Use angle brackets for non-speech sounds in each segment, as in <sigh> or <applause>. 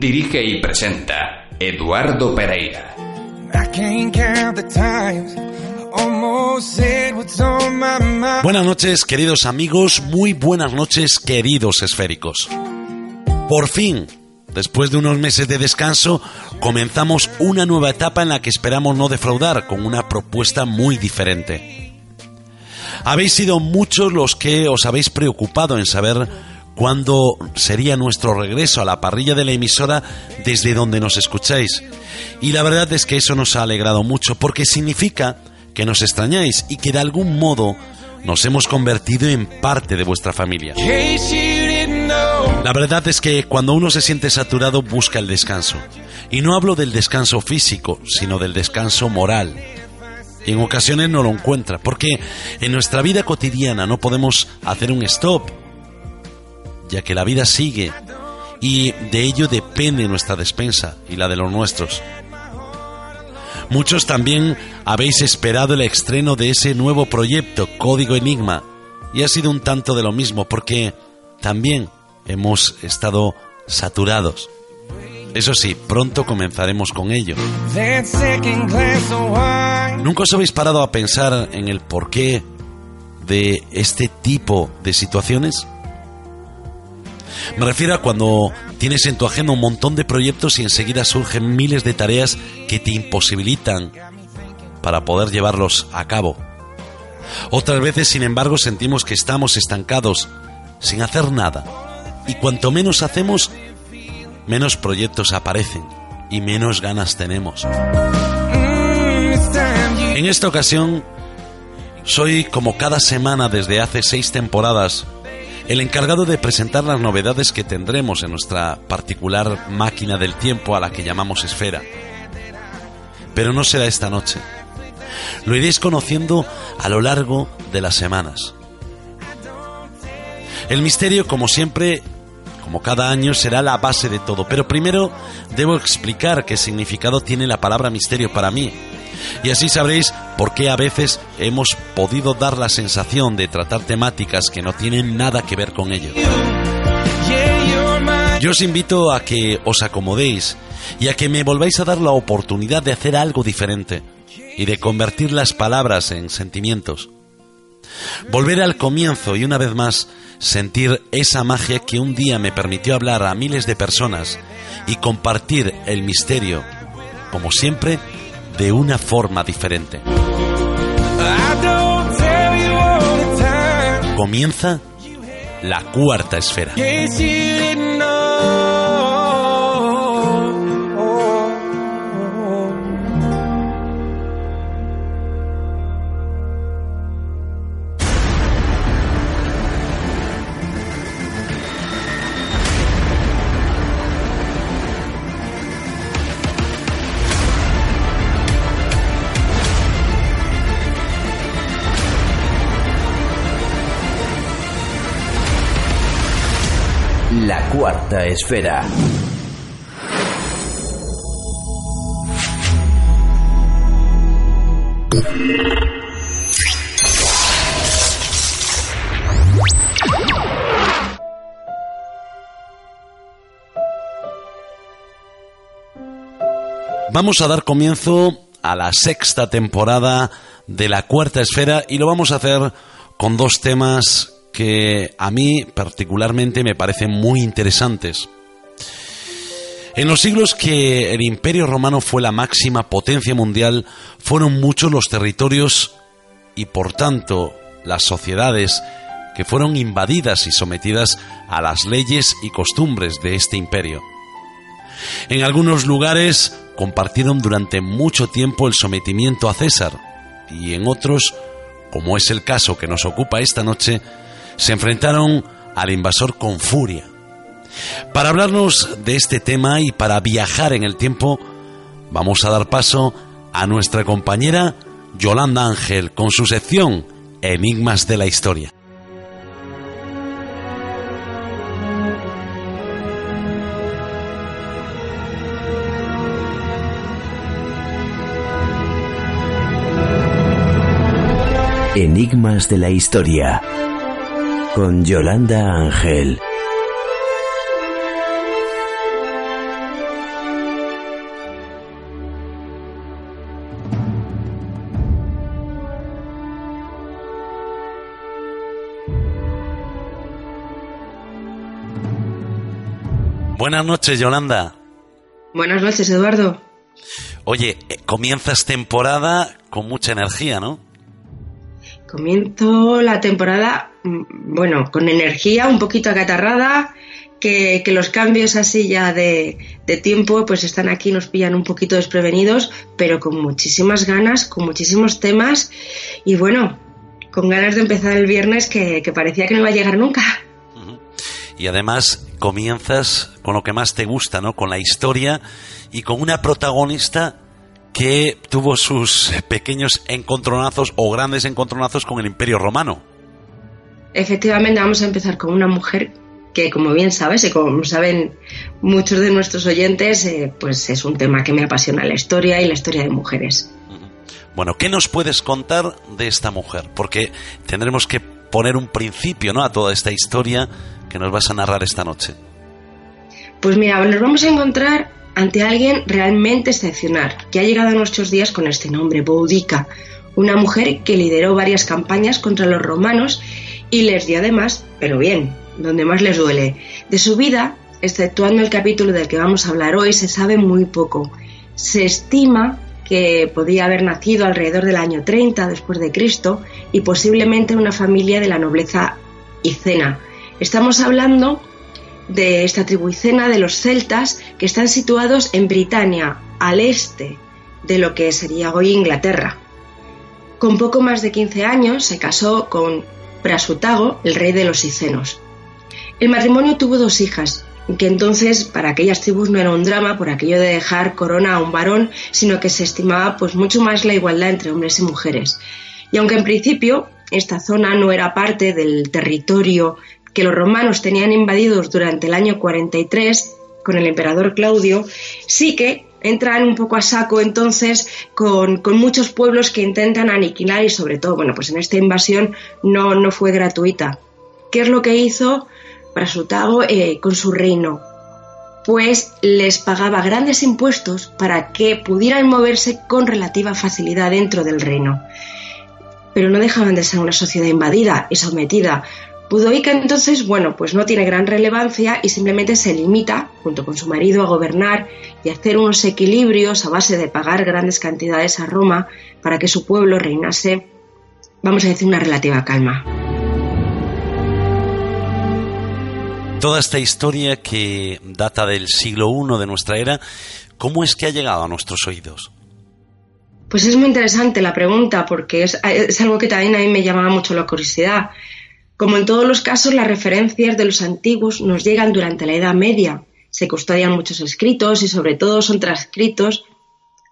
Dirige y presenta Eduardo Pereira. Buenas noches, queridos amigos, muy buenas noches, queridos esféricos. Por fin, Después de unos meses de descanso, comenzamos una nueva etapa en la que esperamos no defraudar con una propuesta muy diferente. Habéis sido muchos los que os habéis preocupado en saber cuándo sería nuestro regreso a la parrilla de la emisora desde donde nos escucháis. Y la verdad es que eso nos ha alegrado mucho porque significa que nos extrañáis y que de algún modo nos hemos convertido en parte de vuestra familia. La verdad es que cuando uno se siente saturado busca el descanso. Y no hablo del descanso físico, sino del descanso moral. Y en ocasiones no lo encuentra, porque en nuestra vida cotidiana no podemos hacer un stop, ya que la vida sigue y de ello depende nuestra despensa y la de los nuestros. Muchos también habéis esperado el estreno de ese nuevo proyecto, Código Enigma, y ha sido un tanto de lo mismo, porque también hemos estado saturados. Eso sí, pronto comenzaremos con ello. ¿Nunca os habéis parado a pensar en el porqué de este tipo de situaciones? Me refiero a cuando tienes en tu agenda un montón de proyectos y enseguida surgen miles de tareas que te imposibilitan para poder llevarlos a cabo. Otras veces, sin embargo, sentimos que estamos estancados, sin hacer nada. Y cuanto menos hacemos, menos proyectos aparecen y menos ganas tenemos. En esta ocasión, soy como cada semana desde hace seis temporadas el encargado de presentar las novedades que tendremos en nuestra particular máquina del tiempo a la que llamamos esfera. Pero no será esta noche. Lo iréis conociendo a lo largo de las semanas. El misterio, como siempre, como cada año, será la base de todo. Pero primero debo explicar qué significado tiene la palabra misterio para mí. Y así sabréis por qué a veces hemos podido dar la sensación de tratar temáticas que no tienen nada que ver con ello. Yo os invito a que os acomodéis y a que me volváis a dar la oportunidad de hacer algo diferente y de convertir las palabras en sentimientos. Volver al comienzo y una vez más sentir esa magia que un día me permitió hablar a miles de personas y compartir el misterio, como siempre, de una forma diferente. Comienza la cuarta esfera. Cuarta esfera. Vamos a dar comienzo a la sexta temporada de la cuarta esfera y lo vamos a hacer con dos temas que a mí particularmente me parecen muy interesantes. En los siglos que el Imperio Romano fue la máxima potencia mundial, fueron muchos los territorios y por tanto las sociedades que fueron invadidas y sometidas a las leyes y costumbres de este imperio. En algunos lugares compartieron durante mucho tiempo el sometimiento a César y en otros, como es el caso que nos ocupa esta noche, se enfrentaron al invasor con furia. Para hablarnos de este tema y para viajar en el tiempo, vamos a dar paso a nuestra compañera Yolanda Ángel con su sección Enigmas de la Historia. Enigmas de la Historia con Yolanda Ángel. Buenas noches, Yolanda. Buenas noches, Eduardo. Oye, eh, comienzas temporada con mucha energía, ¿no? Comienzo la temporada, bueno, con energía, un poquito acatarrada, que, los cambios así ya de, tiempo pues están aquí, nos pillan un poquito desprevenidos, pero con muchísimas ganas, con muchísimos temas y bueno, con ganas de empezar el viernes que, que parecía que no iba a llegar nunca. Y además comienzas con lo que más te gusta, ¿no? Con la historia y con una protagonista que tuvo sus pequeños encontronazos o grandes encontronazos con el Imperio Romano. Efectivamente, vamos a empezar con una mujer que, como bien sabes y como saben muchos de nuestros oyentes, eh, pues es un tema que me apasiona la historia y la historia de mujeres. Bueno, ¿qué nos puedes contar de esta mujer? Porque tendremos que poner un principio ¿no? a toda esta historia que nos vas a narrar esta noche. Pues mira, nos vamos a encontrar ante alguien realmente excepcional, que ha llegado a nuestros días con este nombre, Boudica, una mujer que lideró varias campañas contra los romanos y les dio además, pero bien, donde más les duele, de su vida, exceptuando el capítulo del que vamos a hablar hoy, se sabe muy poco. Se estima que podía haber nacido alrededor del año 30 después de Cristo y posiblemente en una familia de la nobleza icena. Estamos hablando de esta tribu de los celtas que están situados en Britania, al este de lo que sería hoy Inglaterra. Con poco más de 15 años se casó con Prasutago, el rey de los Icenos. El matrimonio tuvo dos hijas, que entonces para aquellas tribus no era un drama por aquello de dejar corona a un varón, sino que se estimaba pues mucho más la igualdad entre hombres y mujeres. Y aunque en principio esta zona no era parte del territorio que los romanos tenían invadidos durante el año 43 con el emperador Claudio, sí que entran un poco a saco entonces con, muchos pueblos que intentan aniquilar y sobre todo, bueno, pues en esta invasión no, no fue gratuita. ¿Qué es lo que hizo Prasutago eh, con su reino? Pues les pagaba grandes impuestos para que pudieran moverse con relativa facilidad dentro del reino. Pero no dejaban de ser una sociedad invadida y sometida, Budoika entonces, bueno, pues no tiene gran relevancia y simplemente se limita, junto con su marido, a gobernar y hacer unos equilibrios a base de pagar grandes cantidades a Roma para que su pueblo reinase, vamos a decir, una relativa calma. Toda esta historia que data del siglo I de nuestra era, ¿cómo es que ha llegado a nuestros oídos? Pues es muy interesante la pregunta porque es, es algo que también a mí me llamaba mucho la curiosidad. Como en todos los casos, las referencias de los antiguos nos llegan durante la Edad Media. Se custodian muchos escritos y sobre todo son transcritos,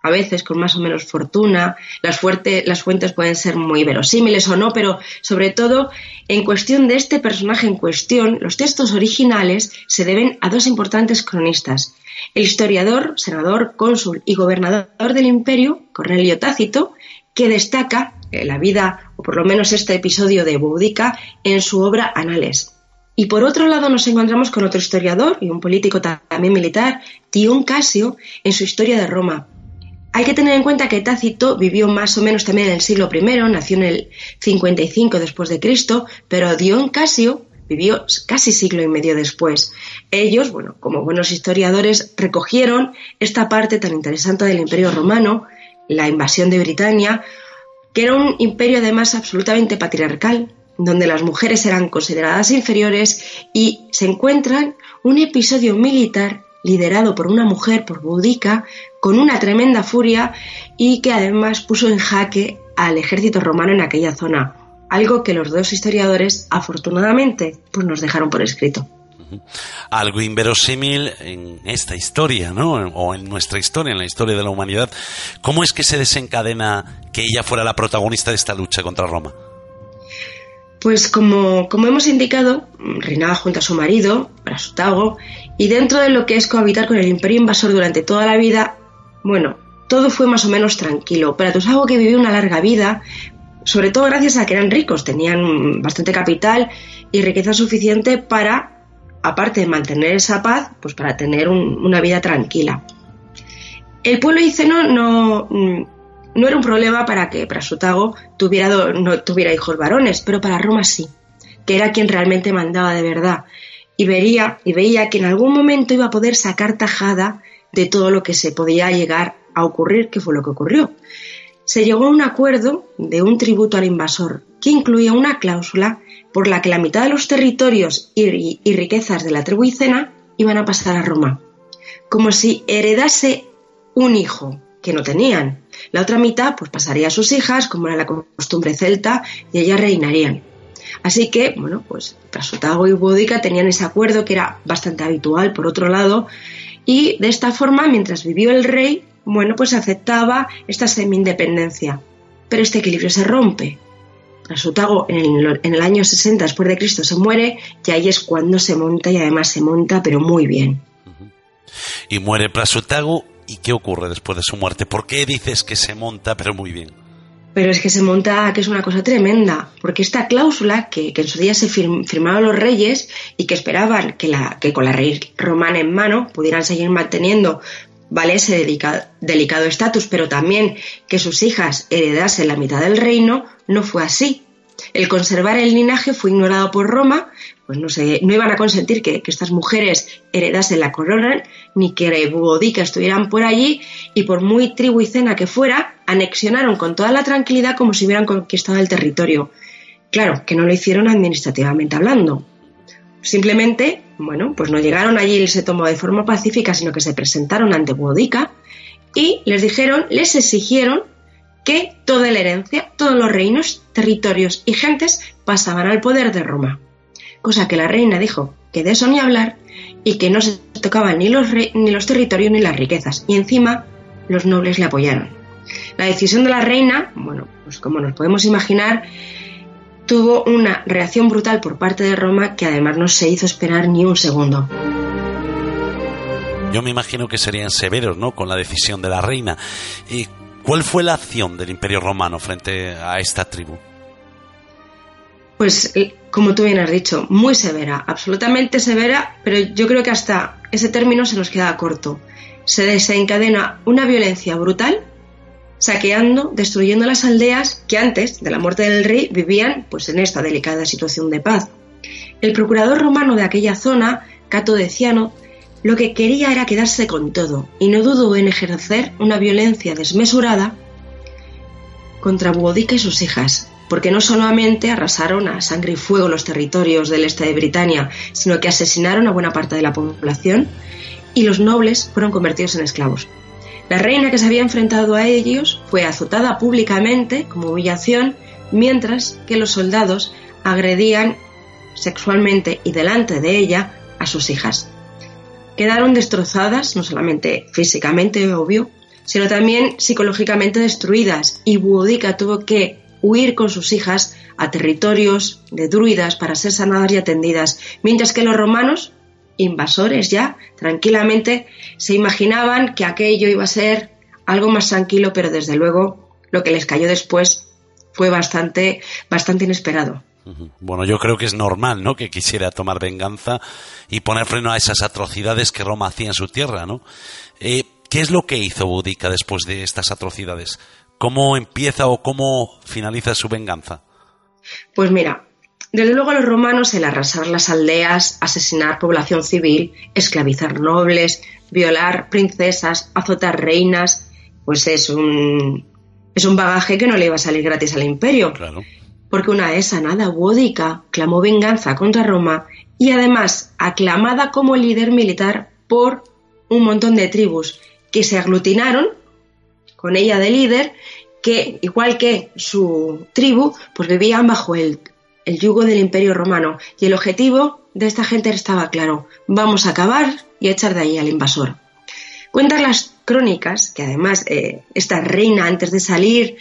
a veces con más o menos fortuna. Las, las fuentes pueden ser muy verosímiles o no, pero sobre todo en cuestión de este personaje en cuestión, los textos originales se deben a dos importantes cronistas. El historiador, senador, cónsul y gobernador del imperio, Cornelio Tácito, que destaca la vida, o por lo menos este episodio de Boudica, en su obra Anales. Y por otro lado nos encontramos con otro historiador y un político también militar, Dion Casio, en su Historia de Roma. Hay que tener en cuenta que Tácito vivió más o menos también en el siglo I, nació en el 55 después de Cristo, pero Dion Casio vivió casi siglo y medio después. Ellos, bueno, como buenos historiadores, recogieron esta parte tan interesante del Imperio Romano, la invasión de Britania, que era un imperio además absolutamente patriarcal, donde las mujeres eran consideradas inferiores y se encuentran un episodio militar liderado por una mujer, por Boudica, con una tremenda furia y que además puso en jaque al ejército romano en aquella zona, algo que los dos historiadores afortunadamente pues nos dejaron por escrito. Algo inverosímil en esta historia, ¿no? O en nuestra historia, en la historia de la humanidad. ¿Cómo es que se desencadena que ella fuera la protagonista de esta lucha contra Roma? Pues como, como hemos indicado, reinaba junto a su marido, Prasutago, y dentro de lo que es cohabitar con el imperio invasor durante toda la vida, bueno, todo fue más o menos tranquilo. Prasutago que vivió una larga vida, sobre todo gracias a que eran ricos, tenían bastante capital y riqueza suficiente para, aparte de mantener esa paz, pues para tener una vida tranquila. El pueblo iceno no, no era un problema para que Prasutago tuviera, no tuviera hijos varones, pero para Roma sí, que era quien realmente mandaba de verdad. Y vería, y veía que en algún momento iba a poder sacar tajada de todo lo que se podía llegar a ocurrir, que fue lo que ocurrió se llegó a un acuerdo de un tributo al invasor que incluía una cláusula por la que la mitad de los territorios y, riquezas de la tribu Icena iban a pasar a Roma, como si heredase un hijo que no tenían. La otra mitad pues pasaría a sus hijas, como era la costumbre celta, y ellas reinarían. Así que, bueno, pues Prasotago y Boudica tenían ese acuerdo que era bastante habitual, por otro lado, y de esta forma, mientras vivió el rey, bueno, pues aceptaba esta semi-independencia. Pero este equilibrio se rompe. Prasutago en el, en el año 60 después de Cristo se muere y ahí es cuando se monta y además se monta pero muy bien. Y muere Prasutago y ¿qué ocurre después de su muerte? ¿Por qué dices que se monta pero muy bien? Pero es que se monta, que es una cosa tremenda, porque esta cláusula que, en su día se firmaban los reyes y que esperaban que, la, que con la rey romana en mano pudieran seguir manteniendo vale ese delicado estatus, pero también que sus hijas heredasen la mitad del reino, no fue así. El conservar el linaje fue ignorado por Roma, pues no, se, no iban a consentir que, estas mujeres heredasen la corona, ni que Boudica estuvieran por allí, y por muy tribu y cena que fuera, anexionaron con toda la tranquilidad como si hubieran conquistado el territorio. Claro, que no lo hicieron administrativamente hablando. Simplemente bueno, pues no llegaron allí y se tomó de forma pacífica, sino que se presentaron ante Boudica y les dijeron, les exigieron que toda la herencia, todos los reinos, territorios y gentes pasaban al poder de Roma. Cosa que la reina dijo que de eso ni hablar y que no se tocaban ni los, ni los territorios ni las riquezas. Y encima los nobles le apoyaron. La decisión de la reina, bueno, pues como nos podemos imaginar, tuvo una reacción brutal por parte de Roma que además no se hizo esperar ni un segundo. Yo me imagino que serían severos, ¿no? Con la decisión de la reina. ¿Y cuál fue la acción del Imperio Romano frente a esta tribu? Pues, eh, como tú bien has dicho, muy severa, absolutamente severa, pero yo creo que hasta ese término se nos queda corto. Se desencadena una violencia brutal saqueando, destruyendo las aldeas que antes de la muerte del rey vivían pues en esta delicada situación de paz. El procurador romano de aquella zona, Cato Deciano, lo que quería era quedarse con todo y no dudó en ejercer una violencia desmesurada contra Boudica y sus hijas, porque no solamente arrasaron a sangre y fuego los territorios del este de Britania, sino que asesinaron a buena parte de la población y los nobles fueron convertidos en esclavos. La reina que se había enfrentado a ellos fue azotada públicamente como humillación, mientras que los soldados agredían sexualmente y delante de ella a sus hijas. Quedaron destrozadas, no solamente físicamente, obvio, sino también psicológicamente destruidas, y Boudica tuvo que huir con sus hijas a territorios de druidas para ser sanadas y atendidas, mientras que los romanos invasores ya, tranquilamente, se imaginaban que aquello iba a ser algo más tranquilo, pero desde luego lo que les cayó después fue bastante, bastante inesperado. Bueno, yo creo que es normal, ¿no? Que quisiera tomar venganza y poner freno a esas atrocidades que Roma hacía en su tierra, ¿no? Eh, ¿Qué es lo que hizo Boudica después de estas atrocidades? ¿Cómo empieza o cómo finaliza su venganza? Pues mira, desde luego a los romanos el arrasar las aldeas, asesinar población civil, esclavizar nobles, violar princesas, azotar reinas, pues es un, es un bagaje que no le iba a salir gratis al imperio. Porque una vez sanada Boudica clamó venganza contra Roma y además aclamada como líder militar por un montón de tribus que se aglutinaron con ella de líder, que igual que su tribu, pues vivían bajo el, el yugo del imperio romano. Y el objetivo de esta gente estaba claro, vamos a acabar y echar de ahí al invasor. Cuentan las crónicas que además eh, esta reina antes de salir,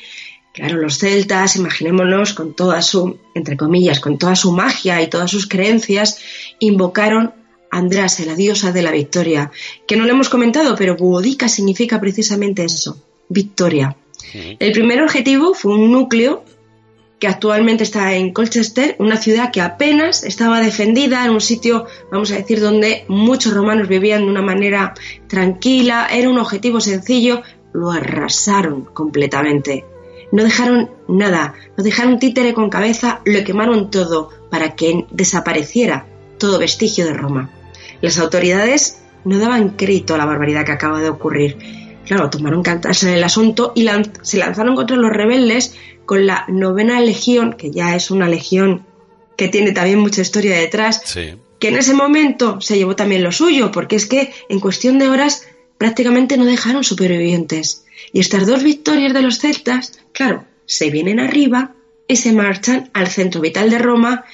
claro, los celtas, imaginémonos con toda su, entre comillas, con toda su magia y todas sus creencias, invocaron a Andrase, la diosa de la victoria, que no le hemos comentado, pero Buodica significa precisamente eso, victoria. El primer objetivo fue un núcleo que actualmente está en Colchester, una ciudad que apenas estaba defendida en un sitio, vamos a decir, donde muchos romanos vivían de una manera tranquila, era un objetivo sencillo, lo arrasaron completamente. No dejaron nada, no dejaron títere con cabeza, lo quemaron todo para que desapareciera todo vestigio de Roma. Las autoridades no daban crédito a la barbaridad que acaba de ocurrir. Claro, tomaron cartas en el asunto y se lanzaron contra los rebeldes con la novena legión, que ya es una legión que tiene también mucha historia detrás, que en ese momento se llevó también lo suyo, porque es que en cuestión de horas prácticamente no dejaron supervivientes. Y estas dos victorias de los celtas, claro, se vienen arriba y se marchan al centro vital de Roma,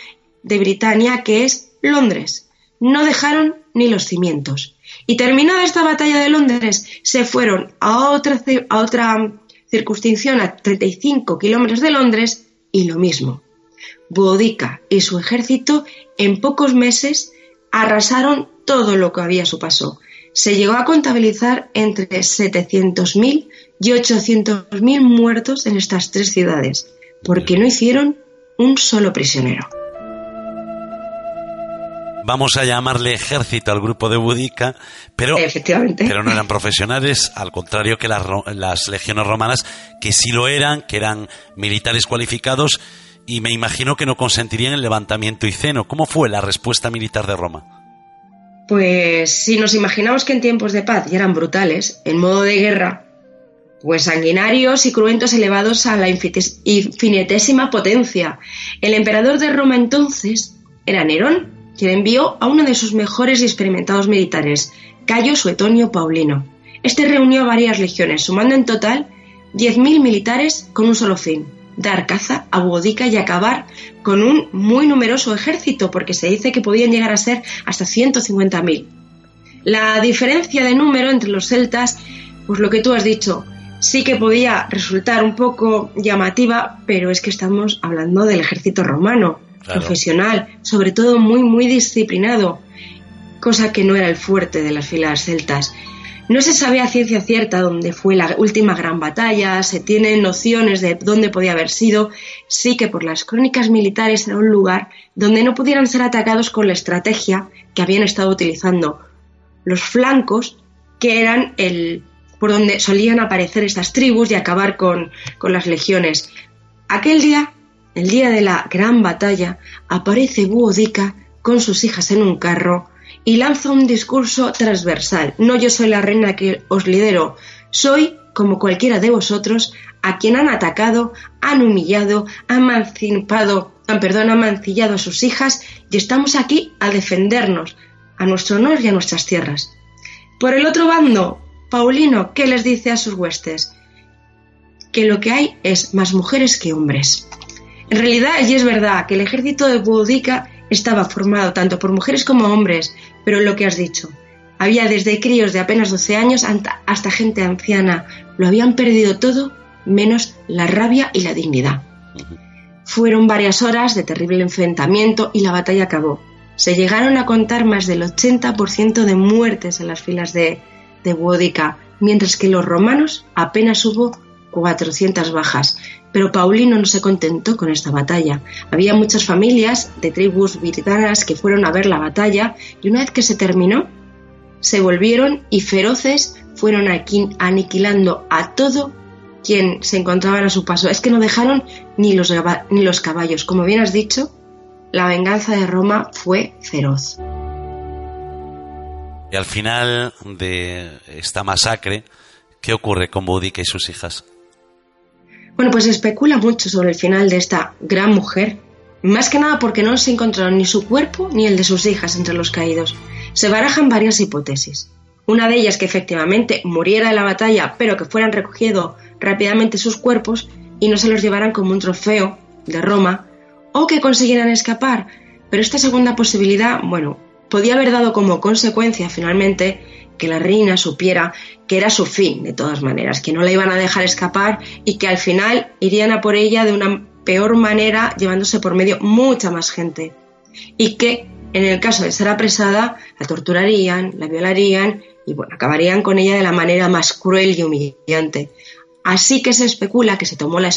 de Britania, que es Londres. No dejaron ni los cimientos. Y terminada esta batalla de Londres, se fueron a otra, a otra circunscripción a 35 kilómetros de Londres y lo mismo. Boudica y su ejército en pocos meses arrasaron todo lo que había su paso. Se llegó a contabilizar entre 700.000 y 800.000 muertos en estas tres ciudades, porque no hicieron un solo prisionero vamos a llamarle ejército al grupo de Budica, pero, pero no eran profesionales, al contrario que las, legiones romanas, que sí lo eran, que eran militares cualificados, y me imagino que no consentirían el levantamiento iceno. ¿Cómo fue la respuesta militar de Roma? Pues si nos imaginamos que en tiempos de paz ya eran brutales, en modo de guerra, pues sanguinarios y cruentos elevados a la infinitésima potencia. El emperador de Roma entonces era Nerón, quien envió a uno de sus mejores y experimentados militares, Cayo Suetonio Paulino. Este reunió varias legiones, sumando en total 10.000 militares con un solo fin, dar caza a Boudica y acabar con un muy numeroso ejército, porque se dice que podían llegar a ser hasta 150.000. La diferencia de número entre los celtas, pues lo que tú has dicho, sí que podía resultar un poco llamativa, pero es que estamos hablando del ejército romano profesional, sobre todo muy, muy disciplinado, cosa que no era el fuerte de las filas celtas. No se sabe a ciencia cierta dónde fue la última gran batalla, se tienen nociones de dónde podía haber sido, sí que por las crónicas militares era un lugar donde no pudieran ser atacados con la estrategia que habían estado utilizando los flancos, que eran el por donde solían aparecer estas tribus y acabar con, con las legiones. Aquel día el día de la gran batalla, aparece Buodica con sus hijas en un carro y lanza un discurso transversal. No yo soy la reina que os lidero, soy como cualquiera de vosotros a quien han atacado, han humillado, han mancipado, perdón, han mancillado a sus hijas y estamos aquí a defendernos, a nuestro honor y a nuestras tierras. Por el otro bando, Paulino, ¿qué les dice a sus huestes? Que lo que hay es más mujeres que hombres. En realidad, y es verdad que el ejército de Boudica estaba formado tanto por mujeres como hombres, pero lo que has dicho, había desde críos de apenas 12 años hasta gente anciana, lo habían perdido todo menos la rabia y la dignidad. Fueron varias horas de terrible enfrentamiento y la batalla acabó. Se llegaron a contar más del 80% de muertes en las filas de, de mientras que los romanos apenas hubo 400 bajas. Pero Paulino no se contentó con esta batalla. Había muchas familias de tribus britanas que fueron a ver la batalla y una vez que se terminó, se volvieron y feroces fueron aquí aniquilando a todo quien se encontraba a su paso. Es que no dejaron ni los, ni los caballos. Como bien has dicho, la venganza de Roma fue feroz. Y al final de esta masacre, ¿qué ocurre con Boudica y sus hijas? Bueno, pues especula mucho sobre el final de esta gran mujer, más que nada porque no se encontraron ni su cuerpo ni el de sus hijas entre los caídos. Se barajan varias hipótesis. Una de ellas que efectivamente muriera en la batalla, pero que fueran recogidos rápidamente sus cuerpos y no se los llevaran como un trofeo de Roma, o que consiguieran escapar. Pero esta segunda posibilidad, bueno, podía haber dado como consecuencia finalmente que la reina supiera que era su fin, de todas maneras, que no la iban a dejar escapar y que al final irían a por ella de una peor manera, llevándose por medio mucha más gente. Y que, en el caso de ser apresada, la torturarían, la violarían y bueno, acabarían con ella de la manera más cruel y humillante. Así que se especula que se tomó la,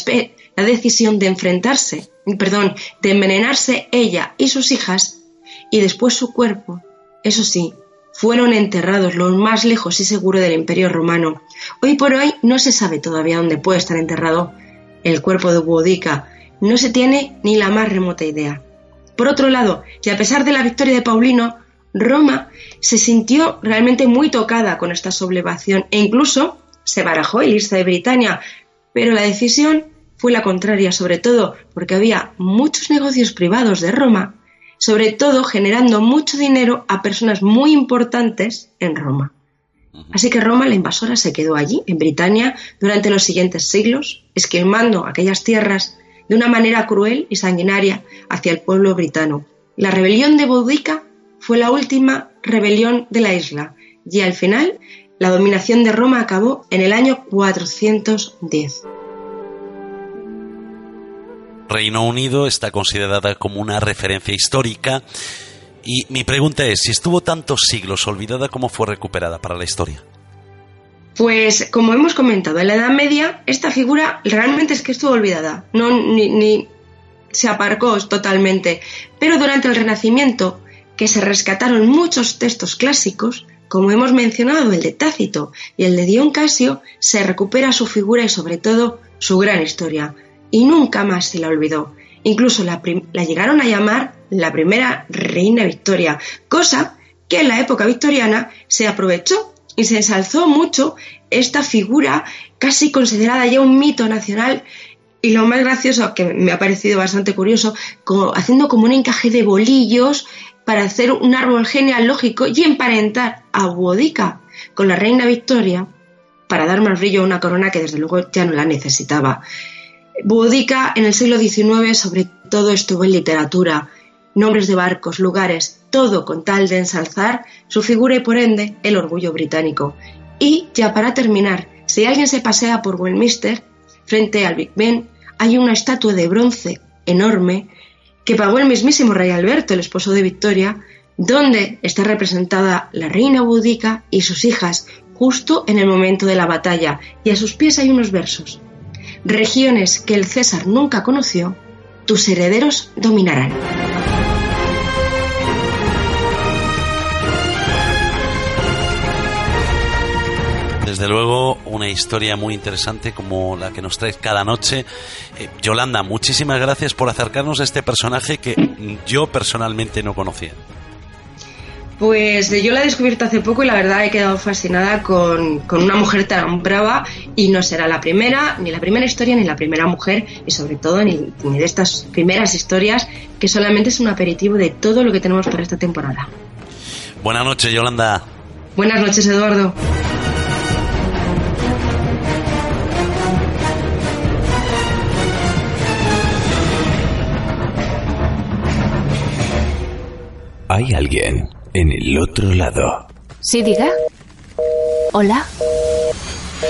la decisión de enfrentarse, perdón, de envenenarse ella y sus hijas y después su cuerpo, eso sí, fueron enterrados lo más lejos y seguro del Imperio Romano. Hoy por hoy no se sabe todavía dónde puede estar enterrado el cuerpo de Boudica, no se tiene ni la más remota idea. Por otro lado, y a pesar de la victoria de Paulino, Roma se sintió realmente muy tocada con esta sublevación e incluso se barajó el irse de Britania, pero la decisión fue la contraria, sobre todo porque había muchos negocios privados de Roma, sobre todo generando mucho dinero a personas muy importantes en Roma. Así que Roma, la invasora, se quedó allí, en Britania, durante los siguientes siglos, esquilmando aquellas tierras de una manera cruel y sanguinaria hacia el pueblo britano. La rebelión de Boudica fue la última rebelión de la isla y al final la dominación de Roma acabó en el año 410. Reino Unido está considerada como una referencia histórica. Y mi pregunta es, si estuvo tantos siglos olvidada, ¿cómo fue recuperada para la historia? Pues como hemos comentado, en la Edad Media esta figura realmente es que estuvo olvidada, no ni se aparcó totalmente, pero durante el Renacimiento, que se rescataron muchos textos clásicos, como hemos mencionado, el de Tácito y el de Dion Casio, se recupera su figura y sobre todo su gran historia, y nunca más se la olvidó. Incluso la, llegaron a llamar la primera reina Victoria, cosa que en la época victoriana se aprovechó y se ensalzó mucho esta figura casi considerada ya un mito nacional y lo más gracioso, que me ha parecido bastante curioso, haciendo como un encaje de bolillos para hacer un árbol genealógico y emparentar a Boudica con la reina Victoria para dar más brillo a una corona que desde luego ya no la necesitaba. Boudica en el siglo XIX sobre todo estuvo en literatura, nombres de barcos, lugares, todo con tal de ensalzar su figura y por ende el orgullo británico. Y ya para terminar, si alguien se pasea por Westminster, frente al Big Ben, hay una estatua de bronce enorme que pagó el mismísimo rey Alberto, el esposo de Victoria, donde está representada la reina búdica y sus hijas justo en el momento de la batalla, y a sus pies hay unos versos. Regiones que el César nunca conoció, tus herederos dominarán. desde luego una historia muy interesante como la que nos traes cada noche. Eh, Yolanda, muchísimas gracias por acercarnos a este personaje que yo personalmente no conocía. Pues yo la he descubierto hace poco y la verdad he quedado fascinada con, con, una mujer tan brava y no será la primera, ni la primera historia, ni la primera mujer y sobre todo ni, ni de estas primeras historias que solamente es un aperitivo de todo lo que tenemos para esta temporada. Buenas noches, Yolanda. Buenas noches, Eduardo. Hay alguien en el otro lado. Sí, diga. Hola.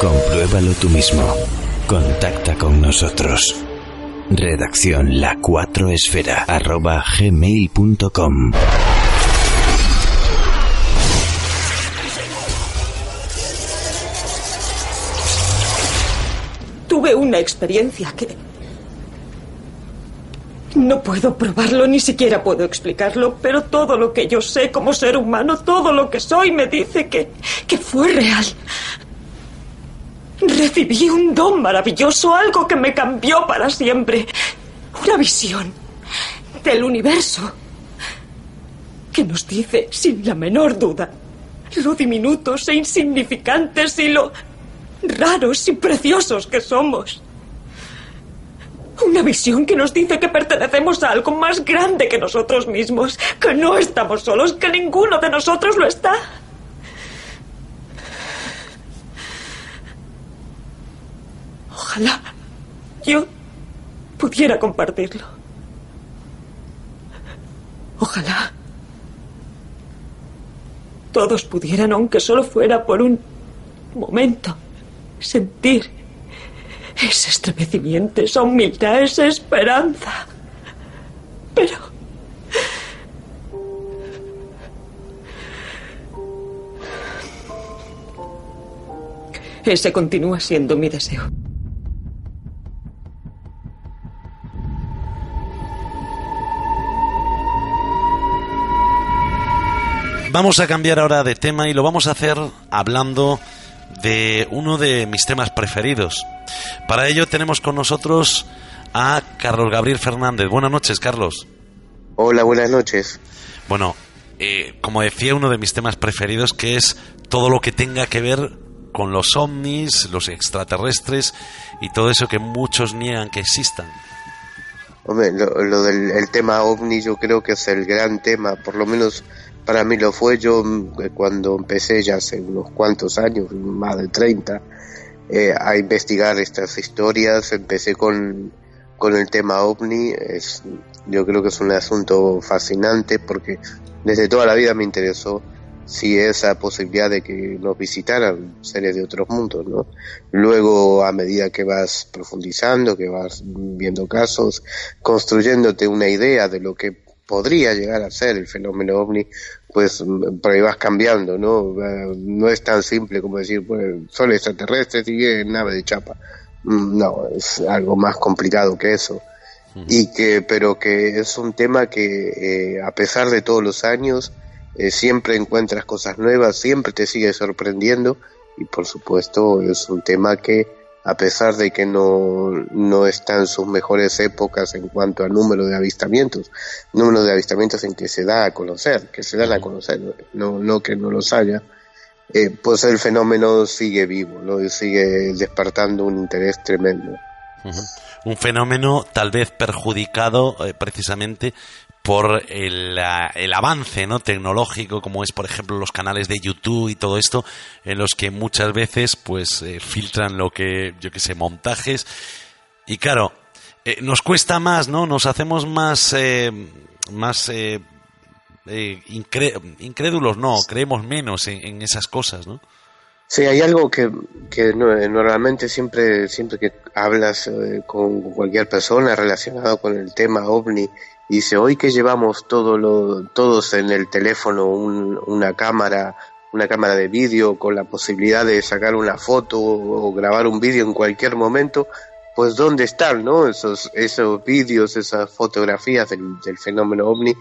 Compruébalo tú mismo. Contacta con nosotros. Redacción la 4 esfera arroba gmail.com. Tuve una experiencia que no puedo probarlo, ni siquiera puedo explicarlo, pero todo lo que yo sé como ser humano, todo lo que soy, me dice que, que fue real. Recibí un don maravilloso, algo que me cambió para siempre. Una visión del universo que nos dice, sin la menor duda, lo diminutos e insignificantes y lo raros y preciosos que somos. Una visión que nos dice que pertenecemos a algo más grande que nosotros mismos, que no estamos solos, que ninguno de nosotros lo está. Ojalá yo pudiera compartirlo. Ojalá todos pudieran, aunque solo fuera por un momento, sentir ese estremecimiento, esa humildad, esa esperanza. Pero... Ese continúa siendo mi deseo. Vamos a cambiar ahora de tema y lo vamos a hacer hablando de uno de mis temas preferidos. Para ello tenemos con nosotros a Carlos Gabriel Fernández. Buenas noches, Carlos. Hola, buenas noches. Bueno, eh, como decía, uno de mis temas preferidos que es todo lo que tenga que ver con los ovnis, los extraterrestres y todo eso que muchos niegan que existan. Hombre, lo, del el tema ovni yo creo que es el gran tema, por lo menos para mí lo fue yo mm, cuando empecé ya hace unos cuantos años, más de 30, eh, a investigar estas historias. Empecé con, con el tema ovni. Es, yo creo que es un asunto fascinante porque desde toda la vida me interesó si esa posibilidad de que nos visitaran seres de otros mundos, ¿no? Luego, a medida que vas profundizando, que vas viendo casos, construyéndote una idea de lo que podría llegar a ser el fenómeno ovni, pues por ahí vas cambiando, ¿no? No es tan simple como decir, pues, son extraterrestres y nave de chapa. Mm, no, es algo más complicado que eso. Y que, pero que es un tema que, eh, a pesar de todos los años, eh, siempre encuentras cosas nuevas, siempre te sigue sorprendiendo y por supuesto es un tema que a pesar de que no, no está en sus mejores épocas en cuanto al número de avistamientos, número de avistamientos en que se da a conocer, que se dan a conocer, no, no que no los haya, eh, pues el fenómeno sigue vivo, ¿no? sigue despertando un interés tremendo. Un fenómeno tal vez perjudicado eh, precisamente por el, el, avance ¿no? tecnológico, como es, por ejemplo, los canales de YouTube y todo esto, en los que muchas veces pues eh, filtran lo que, yo que sé, montajes. Y claro, eh, nos cuesta más, ¿no? Nos hacemos más, eh, más incrédulos, no, creemos menos en, esas cosas, ¿no? Sí, hay algo que, que normalmente siempre, siempre que hablas con cualquier persona relacionado con el tema ovni, dice, hoy que llevamos todo todos en el teléfono una cámara, una cámara de vídeo con la posibilidad de sacar una foto o, grabar un vídeo en cualquier momento, pues dónde están, ¿no? Esos, esos vídeos, esas fotografías del, fenómeno ovni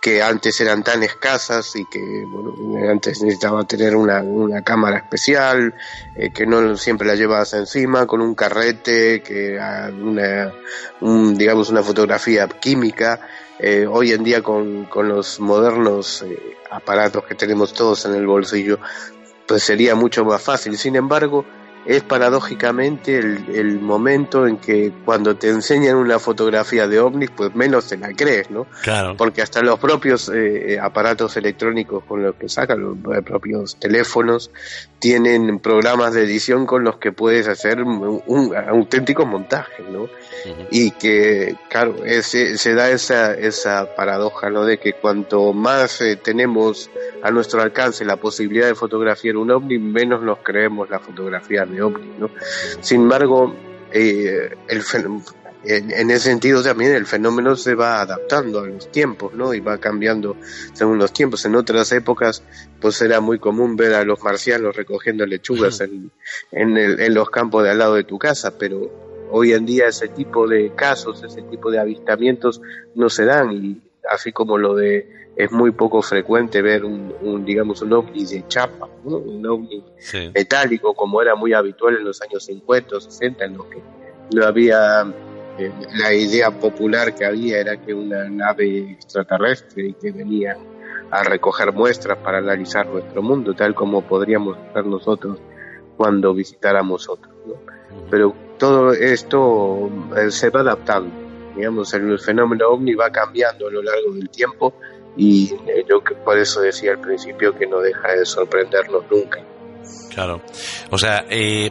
que antes eran tan escasas y que, bueno, antes necesitaba tener una, una cámara especial, eh, que no siempre la llevabas encima, con un carrete, que una, digamos, una fotografía química. Eh, hoy en día con, con los modernos eh, aparatos que tenemos todos en el bolsillo, pues sería mucho más fácil. Sin embargo, es paradójicamente el, momento en que cuando te enseñan una fotografía de ovnis, pues menos te la crees, ¿no? Claro. Porque hasta los propios eh, eh, aparatos electrónicos con los que sacan, los eh, propios teléfonos, tienen programas de edición con los que puedes hacer un, auténtico montaje, ¿no? Y que, claro, se da esa, esa paradoja, ¿no? De que cuanto más tenemos a nuestro alcance la posibilidad de fotografiar un ovni, menos nos creemos la fotografía de ovni, ¿no? Sin embargo, eh, el en, ese sentido también el fenómeno se va adaptando a los tiempos, ¿no? Y va cambiando según los tiempos. En otras épocas, pues era muy común ver a los marcianos recogiendo lechugas en, en, en los campos de al lado de tu casa, pero hoy en día ese tipo de casos, ese tipo de avistamientos no se dan y así como lo de es muy poco frecuente ver un, digamos un ovni de chapa, un ovni metálico como era muy habitual en los años 50 o 60 en los que no había eh, la idea popular que había era que una nave extraterrestre y que venía a recoger muestras para analizar nuestro mundo tal como podríamos hacer nosotros cuando visitáramos otro pero todo esto eh, se va adaptando digamos el fenómeno ovni va cambiando a lo largo del tiempo y eh, yo por eso decía al principio que no deja de sorprendernos nunca. Claro, o sea, eh,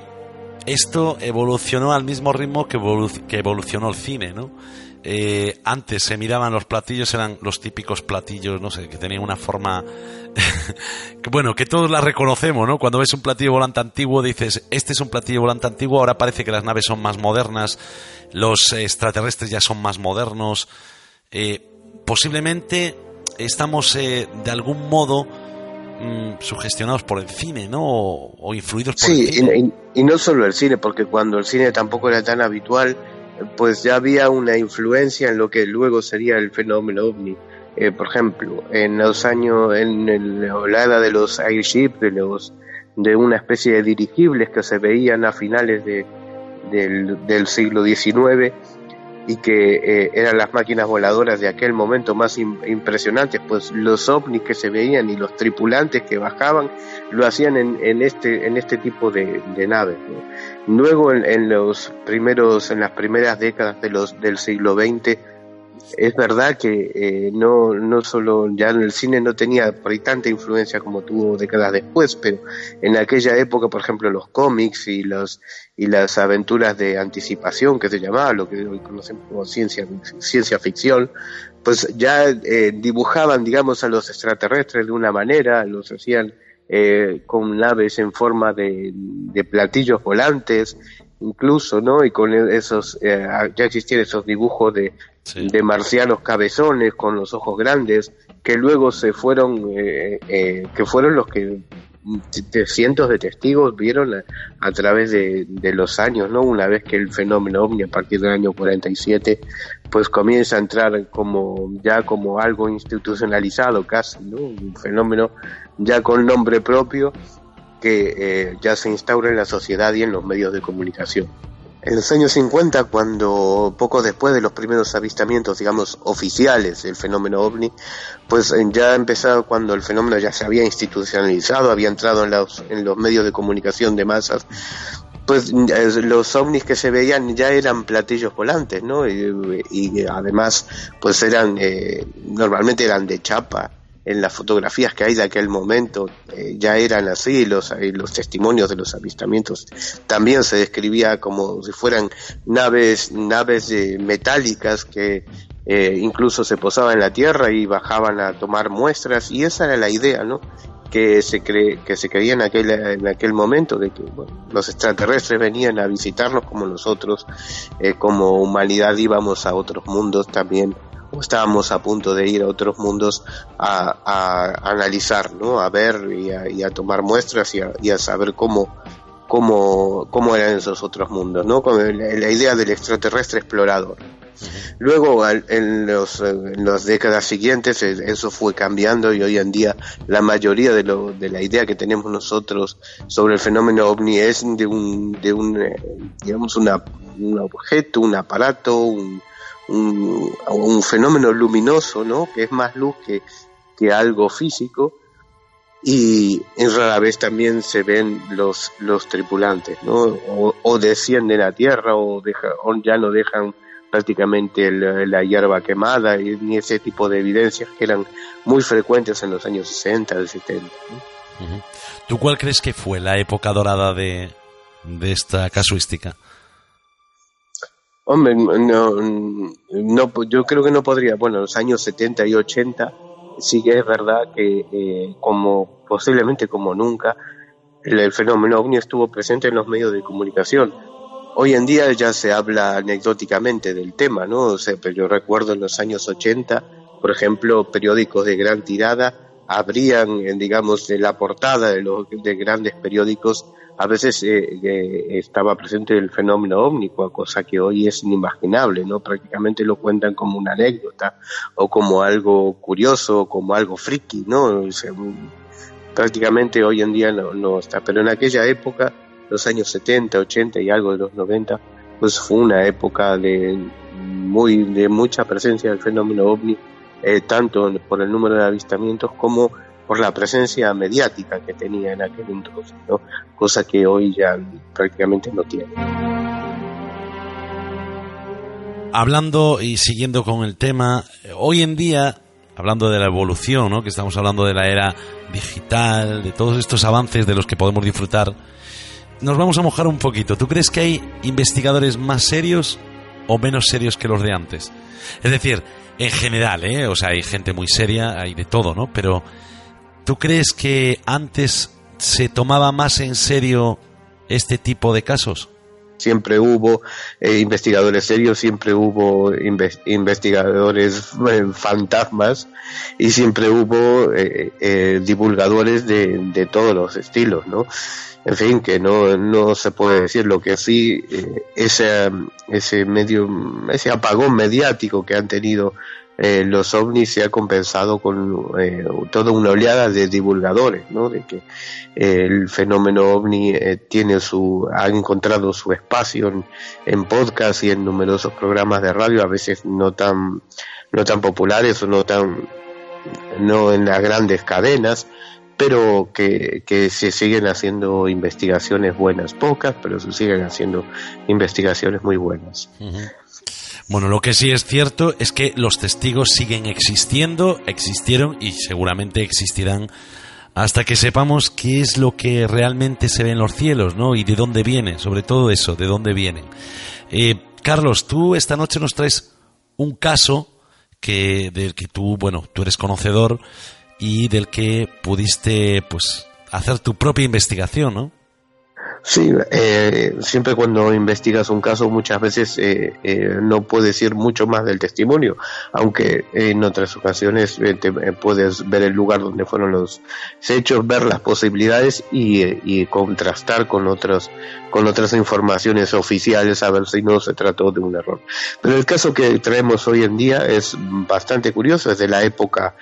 esto evolucionó al mismo ritmo que, que evolucionó el cine, ¿no? Eh, antes se miraban los platillos, eran los típicos platillos, no sé, que tenían una forma. <laughs> bueno, que todos la reconocemos, ¿no? Cuando ves un platillo volante antiguo, dices, este es un platillo volante antiguo, ahora parece que las naves son más modernas, los extraterrestres ya son más modernos. Eh, posiblemente estamos eh, de algún modo mm, sugestionados por el cine, ¿no? O, influidos por el cine. Sí, y, y no solo el cine, porque cuando el cine tampoco era tan habitual pues ya había una influencia en lo que luego sería el fenómeno ovni. Eh, por ejemplo, en los años, en la oleada de los airships, de los de una especie de dirigibles que se veían a finales de, del, del siglo XIX, y que eh, eran las máquinas voladoras de aquel momento más impresionantes, pues los ovnis que se veían y los tripulantes que bajaban lo hacían en, en este en este tipo de, naves. Luego en, en, los primeros en las primeras décadas de los del siglo XX es verdad que eh, no, no solo ya en el cine no tenía por ahí tanta influencia como tuvo décadas después, pero en aquella época, por ejemplo, los cómics y los y las aventuras de anticipación que se llamaba, lo que hoy conocemos como ciencia, ciencia ficción, pues ya eh, dibujaban, digamos, a los extraterrestres de una manera, los hacían eh, con naves en forma de, de platillos volantes, incluso, ¿no? Y con esos, eh, ya existían esos dibujos de, de marcianos cabezones con los ojos grandes, que luego se fueron, eh, eh, que fueron los que cientos de testigos vieron a, través de, de, los años, ¿no? Una vez que el fenómeno ovni a partir del año 47 pues comienza a entrar como ya como algo institucionalizado casi, ¿no? Un fenómeno ya con nombre propio que eh, ya se instaura en la sociedad y en los medios de comunicación. En los años 50, cuando poco después de los primeros avistamientos, digamos, oficiales del fenómeno ovni, pues eh, ya empezado cuando el fenómeno ya se había institucionalizado, había entrado en los, en los medios de comunicación de masas, pues los ovnis que se veían ya eran platillos volantes, ¿no? Y, y además, pues eran, eh, normalmente eran de chapa, en las fotografías que hay de aquel momento eh, ya eran así, los, eh, los testimonios de los avistamientos también se describía como si fueran naves, naves eh, metálicas que eh, incluso se posaban en la tierra y bajaban a tomar muestras y esa era la idea, ¿no? que se cree que se creía en aquel en aquel momento de que los extraterrestres venían a visitarnos como nosotros como humanidad íbamos a otros mundos también estábamos a punto de ir a otros mundos a, a analizar, ¿no? A ver y a, y a tomar muestras y a, y a, saber cómo, cómo, cómo eran esos otros mundos, ¿no? Con la idea del extraterrestre explorador. Luego, en, los, en las décadas siguientes, eh, eso fue cambiando y hoy en día la mayoría de, lo, de la idea que tenemos nosotros sobre el fenómeno ovni es de un, de un eh, digamos, una, un objeto, un aparato, un, un, fenómeno luminoso, ¿no? Que es más luz que, que algo físico y rara vez también se ven los, los tripulantes, ¿no? O, o descienden a tierra o, deja, o ya no dejan prácticamente la, la, hierba quemada y ni ese tipo de evidencias que eran muy frecuentes en los años 60, del 70. ¿no? Uh -huh. ¿Tú cuál crees que fue la época dorada de, de esta casuística? Hombre, no, no, yo creo que no podría. Bueno, los años 70 y 80 sí que es verdad que eh, como posiblemente como nunca el, fenómeno ovni estuvo presente en los medios de comunicación. Hoy en día ya se habla anecdóticamente del tema, ¿no? O sea, pero yo recuerdo en los años 80, por ejemplo, periódicos de gran tirada abrían, digamos, la portada de los de grandes periódicos a veces eh, eh, estaba presente el fenómeno ómnico, cosa que hoy es inimaginable, ¿no? Prácticamente lo cuentan como una anécdota o como algo curioso, como algo friki, ¿no? Prácticamente hoy en día no, no, está, pero en aquella época, los años 70, 80 y algo de los 90, pues fue una época de muy de mucha presencia del fenómeno ovni, eh, tanto por el número de avistamientos como por la presencia mediática que tenía en aquel entonces, cosa que hoy ya prácticamente no tiene. Hablando y siguiendo con el tema, hoy en día, hablando de la evolución, ¿no? que estamos hablando de la era digital, de todos estos avances de los que podemos disfrutar, nos vamos a mojar un poquito. ¿Tú crees que hay investigadores más serios o menos serios que los de antes? Es decir, en general, ¿eh? O sea, hay gente muy seria, hay de todo, ¿no? Pero ¿tú crees que antes se tomaba más en serio este tipo de casos? Siempre hubo eh, investigadores serios, siempre hubo investigadores eh, fantasmas y siempre hubo eh, divulgadores de, de, todos los estilos, ¿no? En fin, que no, no se puede decir lo que sí, ese, ese medio, ese apagón mediático que han tenido eh, los ovnis se ha compensado con eh, toda una oleada de divulgadores, ¿no? De que eh, el fenómeno ovni tiene su, ha encontrado su espacio en, en podcast y en numerosos programas de radio, a veces no tan, no tan populares o no tan, no en las grandes cadenas, pero que, que se siguen haciendo investigaciones buenas, pocas, pero se siguen haciendo investigaciones muy buenas. Bueno, lo que sí es cierto es que los testigos siguen existiendo, existieron y seguramente existirán hasta que sepamos qué es lo que realmente se ve en los cielos, ¿no? Y de dónde viene, sobre todo eso, de dónde vienen. Eh, Carlos, tú esta noche nos traes un caso que del que tú, bueno, tú eres conocedor y del que pudiste, pues, hacer tu propia investigación, ¿no? Sí, eh, siempre cuando investigas un caso muchas veces eh, eh, no puedes ir mucho más del testimonio, aunque en otras ocasiones te, puedes ver el lugar donde fueron los hechos, ver las posibilidades y, contrastar con otras con otras informaciones oficiales a ver si no se trató de un error. Pero el caso que traemos hoy en día es bastante curioso, es de la época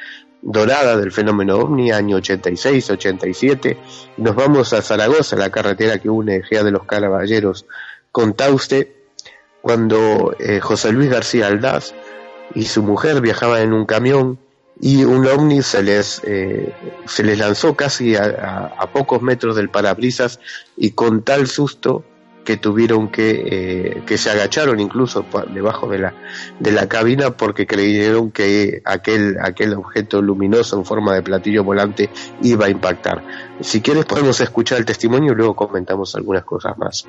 dorada del fenómeno ovni, año 86-87. Nos vamos a Zaragoza, la carretera que une Gea de los Caraballeros con Tauste, cuando eh, José Luis García Aldaz y su mujer viajaban en un camión y un ovni se les, eh, se les lanzó casi a, a, pocos metros del parabrisas y con tal susto que tuvieron que, eh, que se agacharon incluso debajo de la, de la cabina porque creyeron que aquel, aquel objeto luminoso en forma de platillo volante iba a impactar. Si quieres podemos escuchar el testimonio y luego comentamos algunas cosas más.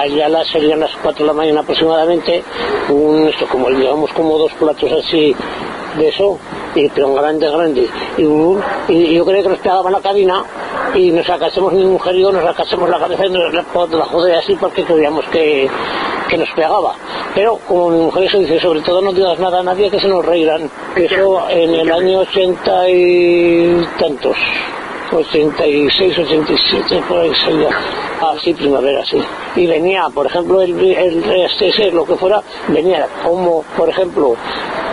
Allá las serían las 4 de la mañana aproximadamente, un, esto como digamos como dos platos así de eso, y, pero grande, grande. Y, y, yo creo que nos pegaban la cabina y nos sacásemos mi mujer y yo, nos sacásemos la cabeza y nos la jode así porque creíamos que, que nos pegaba. Pero como mi mujer eso dice, sobre todo no digas nada a nadie que se nos reirán. Eso en el año ochenta y tantos. 86, 87, por ahí sería. Ah, sí, primavera, sí. Y venía, por ejemplo, el, el este, lo que fuera, venía como, por ejemplo,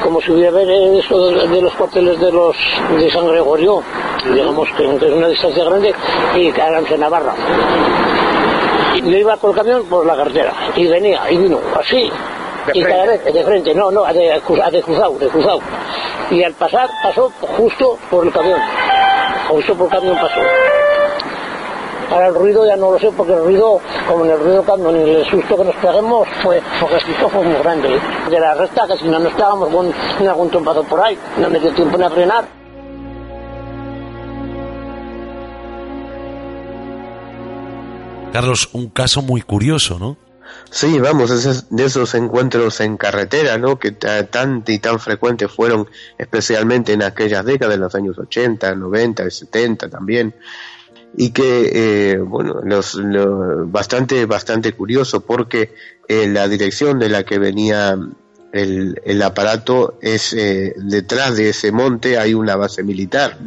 como si hubiera ver eso de, los cuarteles de los de San Gregorio, digamos que es una distancia grande, y en Navarra. Y yo iba por el camión por la carretera, y venía, y vino, así, y cada vez de frente, no, no, de, de cruzado, de cruzado. Y al pasar, pasó justo por el camión justo por el camión pasó. Para el ruido ya no lo sé, porque el ruido, como en el ruido cambio, ni el susto que nos peguemos, fue, porque el fue muy grande. De la recta, que si no nos estábamos con algún trompazo por ahí, no me dio tiempo ni a frenar. Carlos, un caso muy curioso, ¿no? Sí, vamos, de esos encuentros en carretera, ¿no? Que tan y tan frecuentes fueron, especialmente en aquellas décadas, de los años 80, 90, 70 también, y que, eh, bueno, los, bastante, bastante curioso porque eh, la dirección de la que venía el, el aparato es eh, detrás de ese monte hay una base militar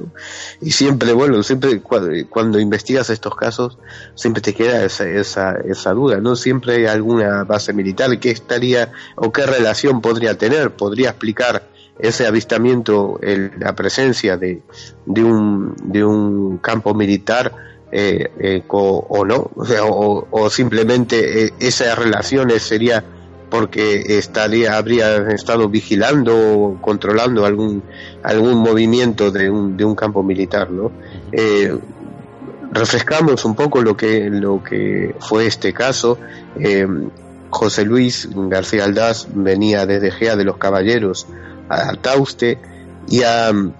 y siempre bueno siempre cuando, investigas estos casos siempre te queda esa, esa, esa duda no siempre hay alguna base militar que estaría o qué relación podría tener podría explicar ese avistamiento el, la presencia de, de un de un campo militar eh, eh, o, no o, o, simplemente eh, esas relaciones sería porque estaría, habría estado vigilando o controlando algún, algún movimiento de un, de un campo militar, ¿no? Eh, refrescamos un poco lo que, lo que fue este caso. Eh, José Luis García Aldaz venía desde Gea de los Caballeros a Tauste y a mm,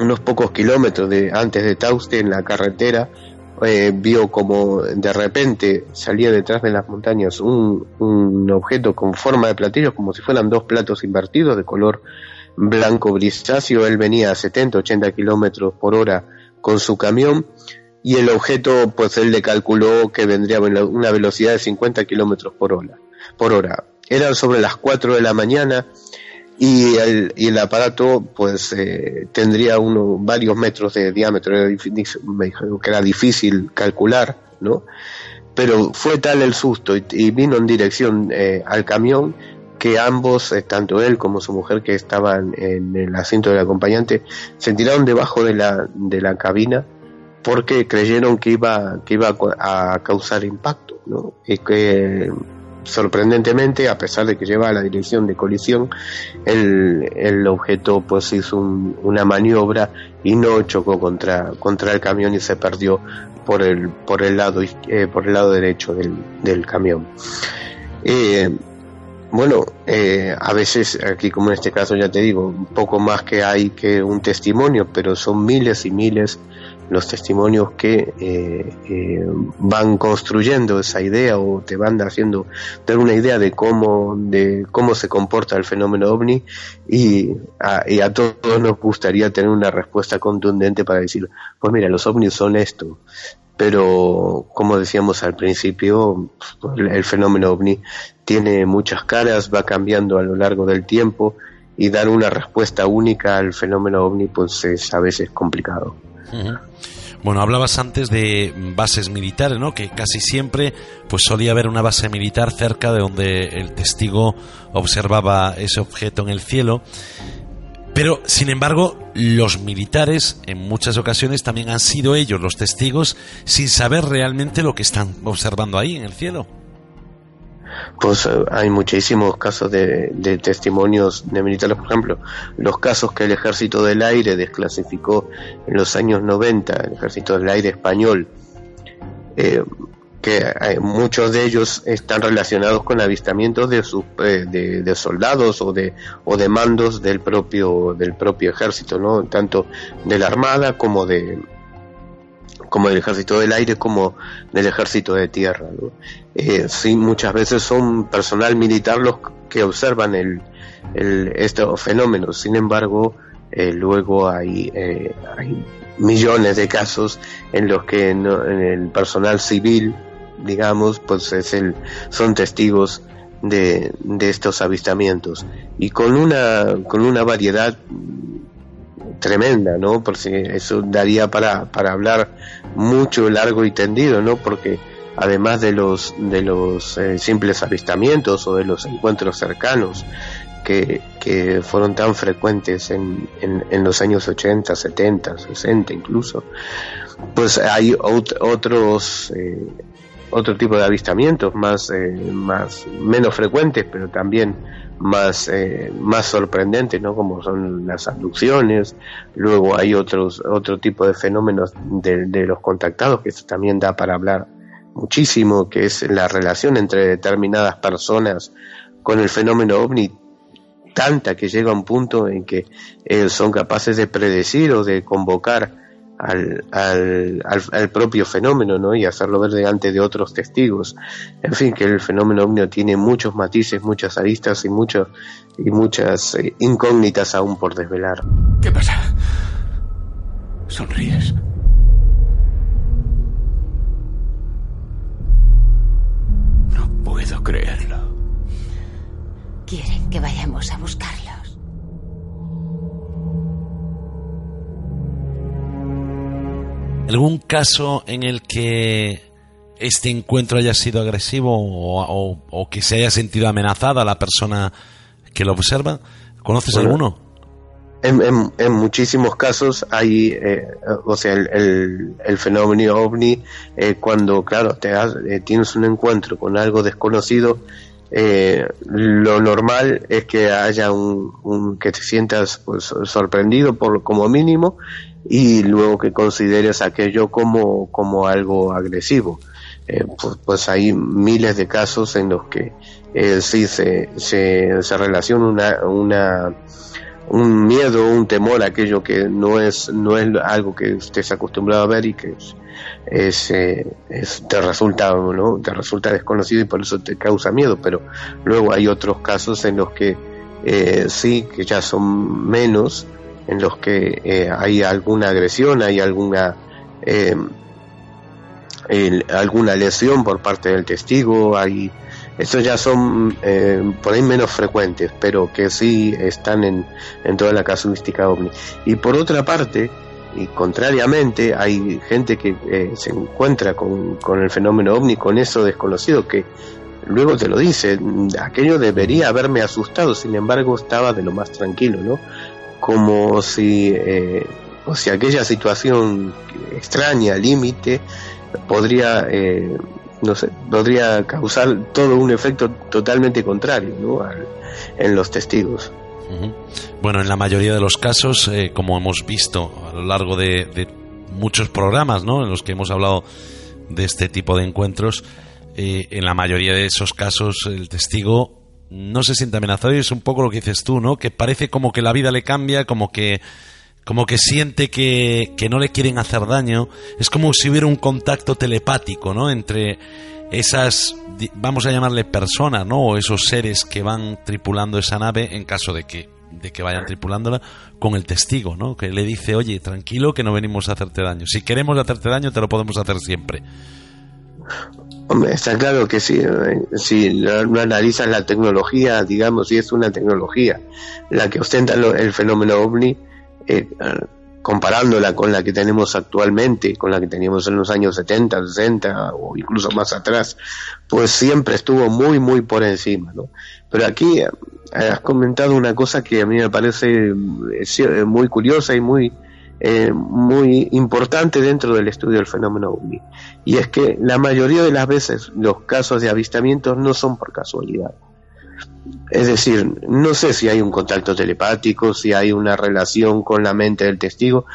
unos pocos kilómetros de antes de Tauste en la carretera eh, vio como de repente salía detrás de las montañas un, un, objeto con forma de platillos como si fueran dos platos invertidos de color blanco grisáceo. Él venía a 70, 80 kilómetros por hora con su camión y el objeto, pues él le calculó que vendría a una velocidad de 50 kilómetros por hora. Por hora. Eran sobre las 4 de la mañana y el, aparato pues eh, tendría uno, varios metros de diámetro, me dijo que era difícil calcular, ¿no? Pero fue tal el susto y, vino en dirección eh, al camión que ambos, eh, tanto él como su mujer que estaban en el asiento del acompañante, se tiraron debajo de la, de la cabina porque creyeron que iba, que iba a causar impacto, ¿no? Y que sorprendentemente, a pesar de que lleva la dirección de colisión, el, el objeto pues hizo una maniobra y no chocó contra, contra el camión y se perdió por el, por el, lado, eh, por el lado derecho del, del camión. Eh, bueno, eh, a veces aquí como en este caso ya te digo, un poco más que hay que un testimonio, pero son miles y miles los testimonios que eh, eh, van construyendo esa idea o te van haciendo dar una idea de cómo de cómo se comporta el fenómeno ovni y a, y a todos nos gustaría tener una respuesta contundente para decir pues mira los ovnis son esto. Pero como decíamos al principio el fenómeno ovni tiene muchas caras va cambiando a lo largo del tiempo y dar una respuesta única al fenómeno ovni pues es a veces complicado bueno, hablabas antes de bases militares, ¿no? Que casi siempre pues solía haber una base militar cerca de donde el testigo observaba ese objeto en el cielo. Pero, sin embargo, los militares en muchas ocasiones también han sido ellos los testigos sin saber realmente lo que están observando ahí en el cielo pues eh, hay muchísimos casos de, testimonios de militares, por ejemplo, los casos que el Ejército del Aire desclasificó en los años 90, el Ejército del Aire español, eh, que muchos de ellos están relacionados con avistamientos de, sus, eh, de, soldados o de, o de mandos del propio, del propio ejército, ¿no? tanto de la Armada como de, como del ejército del aire como del ejército de tierra. Eh, sí, muchas veces son personal militar los que observan el, estos fenómenos. Sin embargo, eh, luego hay, eh, hay millones de casos en los que el personal civil, digamos, pues es el, son testigos de, de estos avistamientos y con una con una variedad tremenda, ¿no? Porque eso daría para, para hablar mucho, largo y tendido, ¿no? Porque además de los, de los eh, simples avistamientos o de los encuentros cercanos que, que fueron tan frecuentes en, en, los años 80, 70, 60 incluso, pues hay otros, eh, otro tipo de avistamientos más, eh, más, menos frecuentes, pero también más, eh, más sorprendentes, ¿no? Como son las abducciones, luego hay otros, otro tipo de fenómenos de, de los contactados, que eso también da para hablar muchísimo, que es la relación entre determinadas personas con el fenómeno ovni, tanta que llega a un punto en que eh, son capaces de predecir o de convocar al, al, al, propio fenómeno ¿no? y hacerlo ver delante de otros testigos. En fin, que el fenómeno ovni tiene muchos matices, muchas aristas y, mucho, y muchas eh, incógnitas aún por desvelar. ¿Qué pasa? Sonríes. No puedo creerlo. Quieren que vayamos a buscarlo. ¿Algún caso en el que este encuentro haya sido agresivo o, que se haya sentido amenazada la persona que lo observa? ¿Conoces alguno? En, muchísimos casos hay, eh, o sea, el, fenómeno ovni, eh, cuando, claro, te eh, tienes un encuentro con algo desconocido, lo normal es que haya un, que te sientas pues, sorprendido por como mínimo y luego que consideres aquello como, como algo agresivo. Eh, pues, pues, hay miles de casos en los que eh, sí se, se, se relaciona una, una, un miedo, un temor a aquello que no es, no es algo que usted acostumbrado a ver y que es, eh, te resulta, ¿no? te resulta desconocido y por eso te causa miedo, pero luego hay otros casos en los que sí, que ya son menos, en los que eh, hay alguna agresión, hay alguna alguna lesión por parte del testigo, hay estos ya son eh, por ahí menos frecuentes, pero que sí están en, en toda la casuística ovni. Y por otra parte, y contrariamente, hay gente que eh, se encuentra con, con el fenómeno ovni, con eso desconocido, que luego te lo dice, aquello debería haberme asustado, sin embargo estaba de lo más tranquilo, ¿no? Como si, eh, o si aquella situación extraña, límite, podría eh, no sé, podría causar todo un efecto totalmente contrario ¿no? en los testigos. Bueno, en la mayoría de los casos, eh, como hemos visto a lo largo de, muchos programas ¿no? en los que hemos hablado de este tipo de encuentros, eh, en la mayoría de esos casos el testigo no se siente amenazado y es un poco lo que dices tú, ¿no? Que parece como que la vida le cambia, como que como que siente que, que, no le quieren hacer daño. Es como si hubiera un contacto telepático, ¿no? Entre esas, vamos a llamarle personas, ¿no? O esos seres que van tripulando esa nave en caso de que, de que vayan tripulándola con el testigo, ¿no? Que le dice, oye, tranquilo que no venimos a hacerte daño. Si queremos hacerte daño, te lo podemos hacer siempre. Hombre, está claro que sí, ¿eh? si no analizas la tecnología, digamos, si es una tecnología la que ostenta el fenómeno ovni, eh, comparándola con la que tenemos actualmente, con la que teníamos en los años 70, 60 o incluso más atrás, pues siempre estuvo muy, muy por encima. ¿no? Pero aquí eh, has comentado una cosa que a mí me parece muy curiosa y muy, muy importante dentro del estudio del fenómeno ovni. Y es que la mayoría de las veces los casos de avistamientos no son por casualidad. Es decir, no sé si hay un contacto telepático, si hay una relación con la mente del testigo,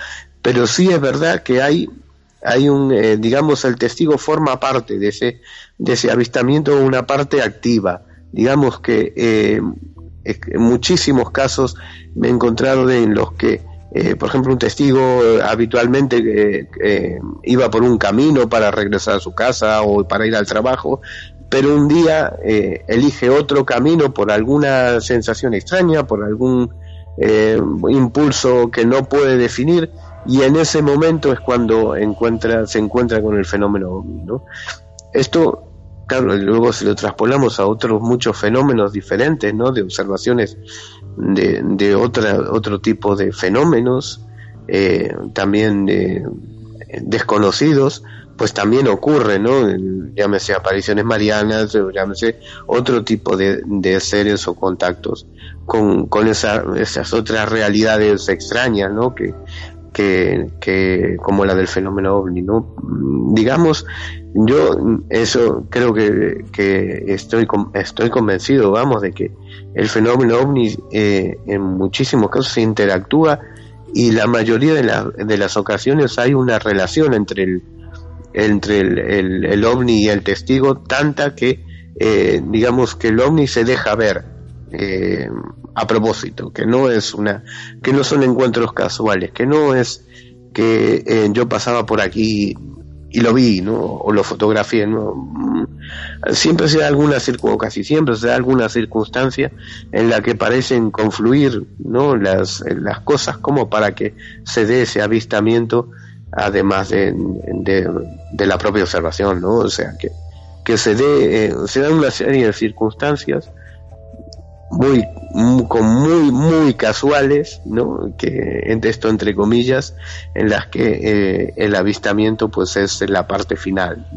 pero sí es verdad que hay, hay un, eh, digamos, el testigo forma parte de ese, de ese avistamiento, una parte activa. Digamos que eh, en muchísimos casos me he encontrado en los que, eh, por ejemplo, un testigo habitualmente iba por un camino para regresar a su casa o para ir al trabajo, pero un día eh, elige otro camino por alguna sensación extraña, por algún eh, impulso que no puede definir y en ese momento es cuando encuentra, se encuentra con el fenómeno ¿no? Esto, claro, luego si lo traspolamos a otros muchos fenómenos diferentes, ¿no? De observaciones de, de otra, otro tipo de fenómenos, eh, también de, desconocidos, pues también ocurre, ¿no? Llámese apariciones marianas, llámese otro tipo de, seres o contactos con, con esas otras realidades extrañas, ¿no? Que, que, como la del fenómeno ovni, ¿no? Digamos, yo eso creo que, que estoy, estoy convencido, vamos, de que el fenómeno ovni eh, en muchísimos casos se interactúa y la mayoría de, de las ocasiones hay una relación entre el, entre el, el, ovni y el testigo, tanta que eh, digamos que el ovni se deja ver eh, a propósito, que no es una, que no son encuentros casuales, que no es que eh, yo pasaba por aquí y lo vi, ¿no? O lo fotografié, ¿no? Mm, siempre se da alguna circunstancia, casi siempre se da alguna circunstancia en la que parecen confluir, ¿no? Las, las cosas como para que se dé ese avistamiento además de, de, la propia observación, ¿no? O sea, que, que se dé, eh, se dan una serie de circunstancias muy, muy, muy, muy casuales, ¿no? Que esto entre comillas, en las que eh, el avistamiento pues es la parte final.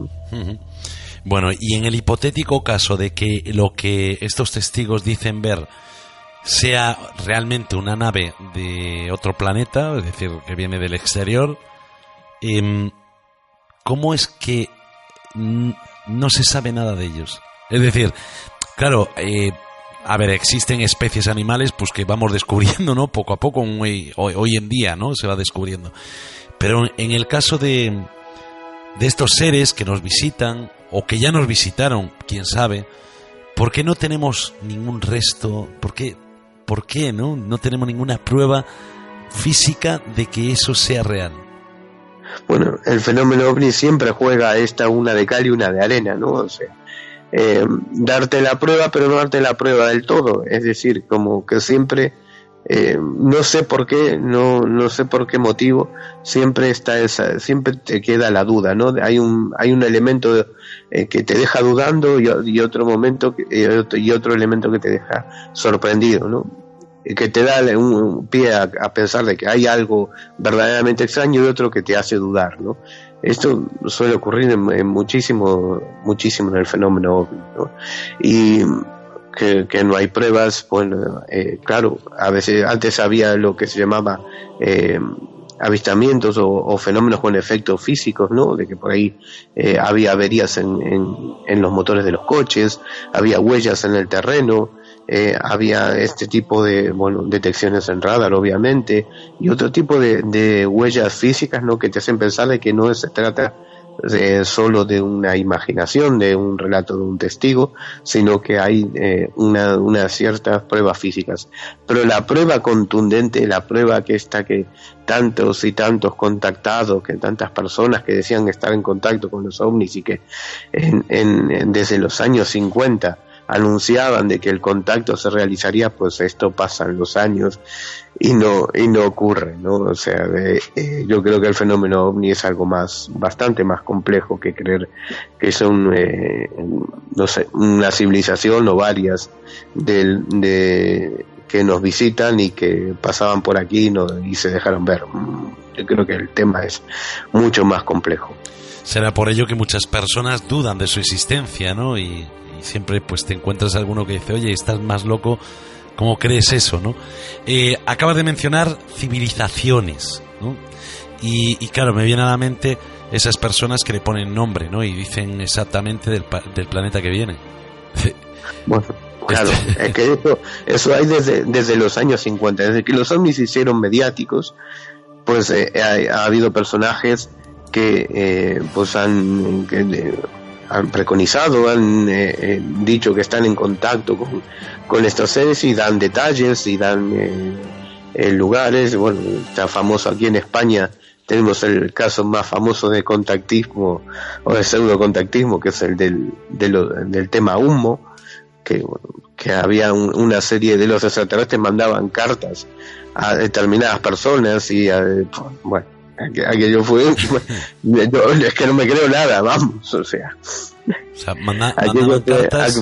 Bueno, y en el hipotético caso de que lo que estos testigos dicen ver sea realmente una nave de otro planeta, es decir, que viene del exterior, Em, ¿cómo es que no se sabe nada de ellos? Es decir, claro, eh, a ver, existen especies animales pues que vamos <laughs> descubriendo, ¿no? Poco a poco, hoy, hoy, en día, ¿no? Se va descubriendo. Pero en el caso de, de estos seres que nos visitan o que ya nos visitaron, quién sabe, ¿por qué no tenemos ningún resto? ¿Por qué ¿por qué no? No tenemos ninguna prueba física de que eso sea real. Bueno, el fenómeno ovni siempre juega esta una de cal y una de arena, ¿no? O sea, eh, darte la prueba, pero no darte la prueba del todo. Es decir, como que siempre, eh, no sé por qué, no, no sé por qué motivo, siempre está esa, siempre te queda la duda, ¿no? Hay un, hay un elemento eh, que te deja dudando y, otro momento y otro elemento que te deja sorprendido, ¿no? que te da un, pie a, pensar de que hay algo verdaderamente extraño y otro que te hace dudar, ¿no? Esto suele ocurrir en, muchísimo, muchísimo en el fenómeno ovni, Y que, no hay pruebas, bueno, eh, claro, a veces antes había lo que se llamaba eh, avistamientos o, fenómenos con efectos físicos, ¿no? De que por ahí eh, había averías en, en, los motores de los coches, había huellas en el terreno, eh, había este tipo de bueno detecciones en radar obviamente y otro tipo de, huellas físicas no que te hacen pensar de que no se trata eh, solo de una imaginación de un relato de un testigo sino que hay eh, una, ciertas pruebas físicas. Pero la prueba contundente la prueba que está que tantos y tantos contactados que tantas personas que decían estar en contacto con los ovnis y que en, desde los años 50 anunciaban de que el contacto se realizaría, pues esto pasa en los años y no y no ocurre, ¿no? O sea, eh, yo creo que el fenómeno ovni es algo más bastante más complejo que creer que son eh, no una civilización o varias de, que nos visitan y que pasaban por aquí y se dejaron ver. Yo creo que el tema es mucho más complejo. Será por ello que muchas personas dudan de su existencia, ¿no? Y siempre pues te encuentras alguno que dice, oye, estás más loco, ¿cómo crees eso, no? Eh, acabas de mencionar civilizaciones, ¿no? Y, claro, me viene a la mente esas personas que le ponen nombre, ¿no? Y dicen exactamente del, del planeta que viene. <laughs> Bueno, claro, es que eso, eso hay desde, desde los años 50, desde que los ovnis se hicieron mediáticos, pues eh, ha, habido personajes que eh, pues han han preconizado, han eh, eh, dicho que están en contacto con, con, estos seres y dan detalles y dan eh, lugares. Bueno, está famoso aquí en España. Tenemos el caso más famoso de contactismo o de pseudocontactismo, que es el del, del tema humo, que, que había una serie de los extraterrestres mandaban cartas a determinadas personas y bueno aquello fue <laughs> es que no me creo nada vamos o sea,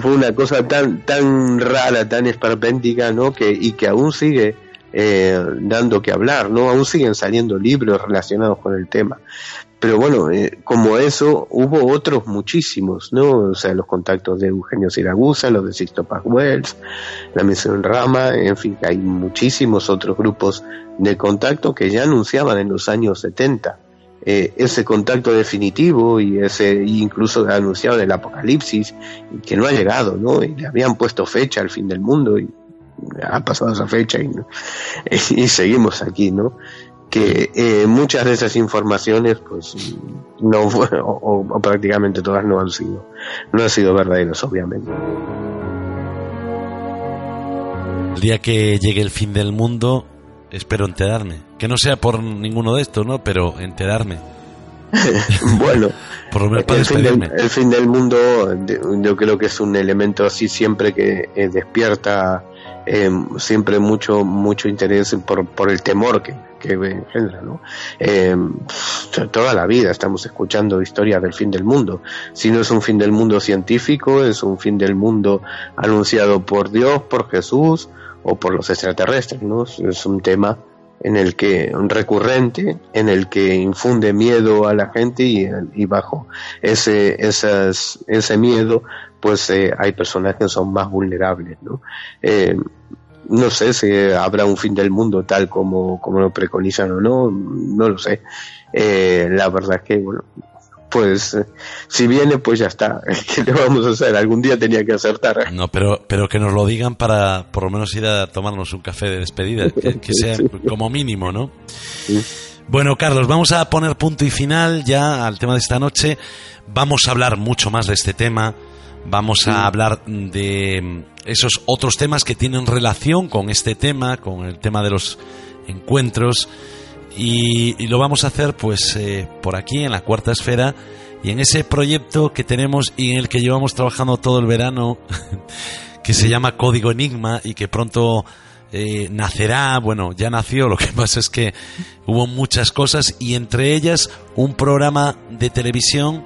fue una cosa tan tan rara tan esperpéntica no que y que aún sigue eh, dando que hablar no aún siguen saliendo libros relacionados con el tema pero bueno, eh, como eso hubo otros muchísimos, ¿no? O sea, los contactos de Eugenio Siragusa, los de Sixto Paz Wells, la misión Rama, en fin, hay muchísimos otros grupos de contacto que ya anunciaban en los años 70 eh, ese contacto definitivo y ese incluso anunciado el apocalipsis que no ha llegado, ¿no? Y le habían puesto fecha al fin del mundo y ha pasado esa fecha y, <laughs> y seguimos aquí, ¿no? que eh, muchas de esas informaciones pues no <laughs> o, o, prácticamente todas no han sido no han sido verdaderas obviamente. El día que llegue el fin del mundo espero enterarme. Que no sea por ninguno de estos no pero enterarme. <laughs> Bueno por lo menos el, fin del, el fin del mundo yo creo que es un elemento así siempre que eh, despierta eh, siempre mucho mucho interés por, por el temor que, que engendra, ¿no? Eh, toda la vida estamos escuchando historias del fin del mundo. Si no es un fin del mundo científico, es un fin del mundo anunciado por Dios, por Jesús o por los extraterrestres, ¿no? Es un tema en el que recurrente, en el que infunde miedo a la gente y, bajo ese, esas, ese miedo, pues eh, hay personas que son más vulnerables, ¿no? Eh, no sé si habrá un fin del mundo tal como, como lo preconizan o no, no lo sé. Eh, la verdad es que, bueno, pues si viene, pues ya está. <laughs> ¿Qué le vamos a hacer? Algún día tenía que acertar. No, pero, pero que nos lo digan para por lo menos ir a tomarnos un café de despedida, que, <laughs> sea como mínimo, ¿no? Bueno, Carlos, vamos a poner punto y final ya al tema de esta noche. Vamos a hablar mucho más de este tema. Vamos a hablar de esos otros temas que tienen relación con este tema, con el tema de los encuentros. Y, lo vamos a hacer pues eh, por aquí en la cuarta esfera y en ese proyecto que tenemos y en el que llevamos trabajando todo el verano <laughs> que se llama Código Enigma y que pronto eh, nacerá, bueno, ya nació, lo que <laughs> pasa es que hubo muchas cosas y entre ellas un programa de televisión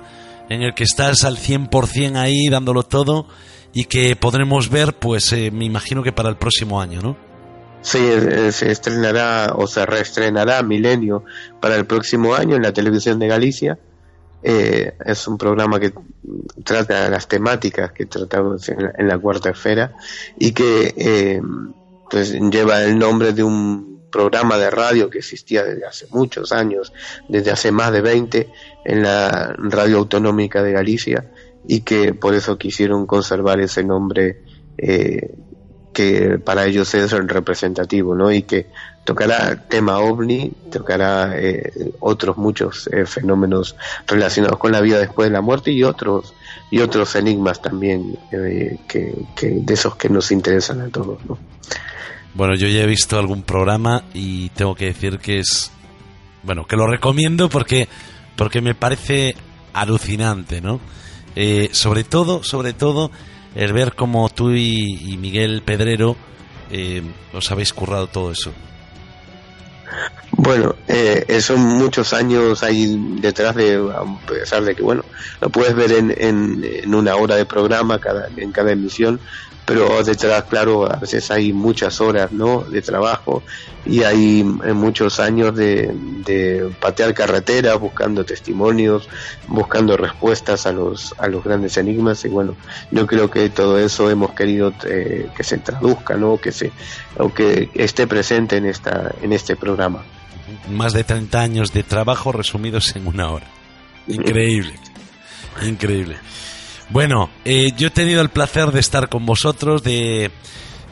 en el que estás al 100% ahí dándolo todo y que podremos ver, pues eh, me imagino que para el próximo año, ¿no? Sí, se estrenará o se reestrenará Milenio para el próximo año en la televisión de Galicia. Eh, es un programa que trata las temáticas que tratamos en la, cuarta esfera y que eh, pues lleva el nombre de un programa de radio que existía desde hace muchos años, desde hace más de 20 en la radio autonómica de Galicia y que por eso quisieron conservar ese nombre eh, que para ellos es representativo, ¿no? Y que tocará tema ovni, tocará eh, otros muchos eh, fenómenos relacionados con la vida después de la muerte y otros y otros enigmas también que, que, de esos que nos interesan a todos, ¿no? Bueno, yo ya he visto algún programa y tengo que decir que es bueno que lo recomiendo porque porque me parece alucinante, ¿no? Eh, sobre todo, sobre todo, el ver cómo tú y, Miguel Pedrero eh, os habéis currado todo eso. Bueno, eh, son muchos años ahí detrás de, a pesar de que, bueno, lo puedes ver en, en, en una hora de programa cada, en cada emisión, pero detrás, claro, a veces hay muchas horas ¿no? de trabajo y hay muchos años de, de, patear carreteras, buscando testimonios, buscando respuestas a los, a los grandes enigmas y bueno, yo creo que todo eso hemos querido eh, que se traduzca, ¿no? que, se, o que esté presente en, esta, en este programa. Más de 30 años de trabajo resumidos en una hora. Increíble, increíble. Bueno, eh, yo he tenido el placer de estar con vosotros, de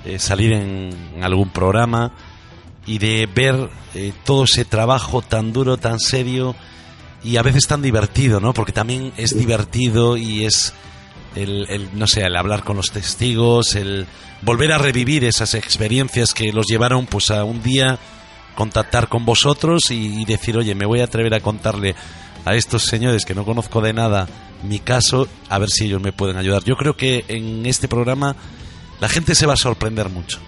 eh, salir en, algún programa y de ver eh, todo ese trabajo tan duro, tan serio y a veces tan divertido, ¿no? Porque también es divertido y es el, no sé, el hablar con los testigos, el volver a revivir esas experiencias que los llevaron pues a un día contactar con vosotros y decir, oye, me voy a atrever a contarle a estos señores que no conozco de nada mi caso, a ver si ellos me pueden ayudar. Yo creo que en este programa la gente se va a sorprender mucho.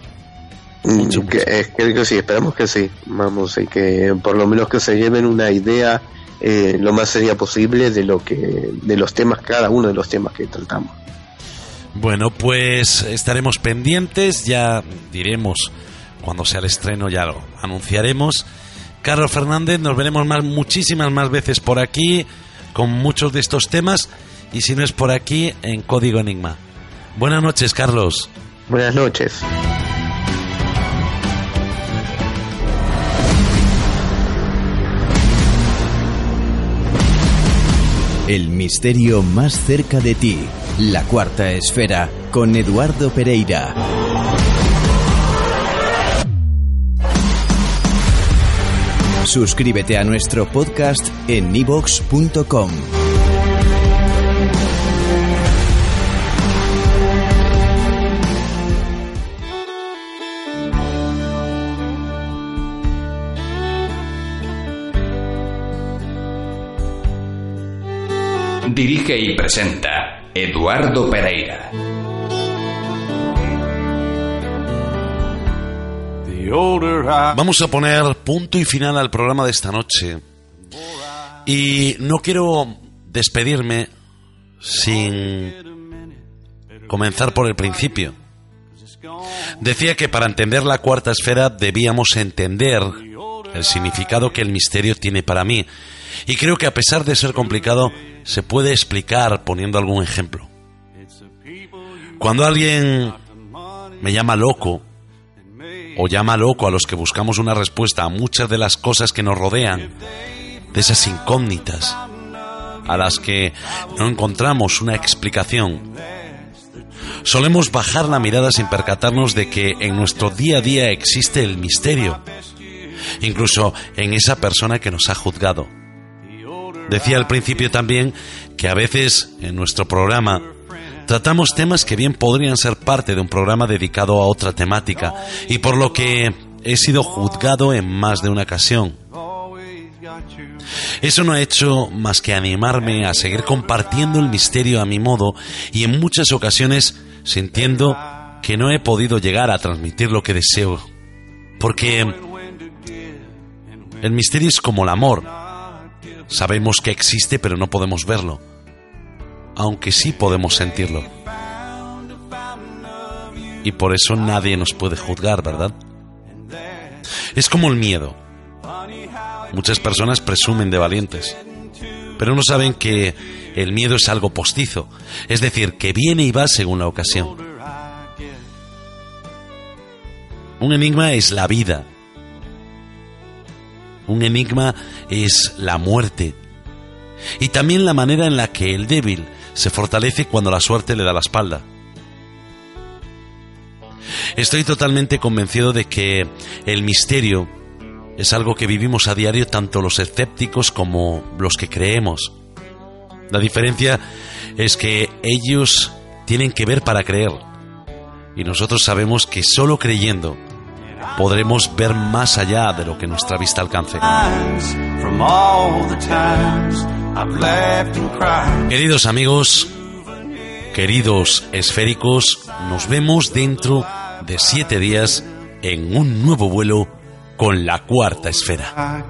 Mm, mucho, que, que sí, esperamos que sí. Vamos, y que por lo menos que se lleven una idea eh, lo más seria posible de lo que de los temas, cada uno de los temas que tratamos. Bueno, pues estaremos pendientes, ya diremos cuando sea el estreno, ya lo anunciaremos. Carlos Fernández, nos veremos más, muchísimas más veces por aquí con muchos de estos temas y si no es por aquí en Código Enigma. Buenas noches, Carlos. Buenas noches. El misterio más cerca de ti, la cuarta esfera, con Eduardo Pereira. Suscríbete a nuestro podcast en nivox.com. Dirige y presenta Eduardo Pereira. Vamos a poner punto y final al programa de esta noche. Y no quiero despedirme sin comenzar por el principio. Decía que para entender la cuarta esfera debíamos entender el significado que el misterio tiene para mí. Y creo que a pesar de ser complicado, se puede explicar poniendo algún ejemplo. Cuando alguien me llama loco, o llama loco a los que buscamos una respuesta a muchas de las cosas que nos rodean, de esas incógnitas a las que no encontramos una explicación. Solemos bajar la mirada sin percatarnos de que en nuestro día a día existe el misterio, incluso en esa persona que nos ha juzgado. Decía al principio también que a veces en nuestro programa Tratamos temas que bien podrían ser parte de un programa dedicado a otra temática y por lo que he sido juzgado en más de una ocasión. Eso no ha hecho más que animarme a seguir compartiendo el misterio a mi modo y en muchas ocasiones sintiendo que no he podido llegar a transmitir lo que deseo. Porque el misterio es como el amor. Sabemos que existe pero no podemos verlo aunque sí podemos sentirlo. Y por eso nadie nos puede juzgar, ¿verdad? Es como el miedo. Muchas personas presumen de valientes, pero no saben que el miedo es algo postizo, es decir, que viene y va según la ocasión. Un enigma es la vida. Un enigma es la muerte. Y también la manera en la que el débil se fortalece cuando la suerte le da la espalda. Estoy totalmente convencido de que el misterio es algo que vivimos a diario tanto los escépticos como los que creemos. La diferencia es que ellos tienen que ver para creer y nosotros sabemos que solo creyendo podremos ver más allá de lo que nuestra vista alcance. Queridos amigos, queridos esféricos, nos vemos dentro de siete días en un nuevo vuelo con la cuarta esfera.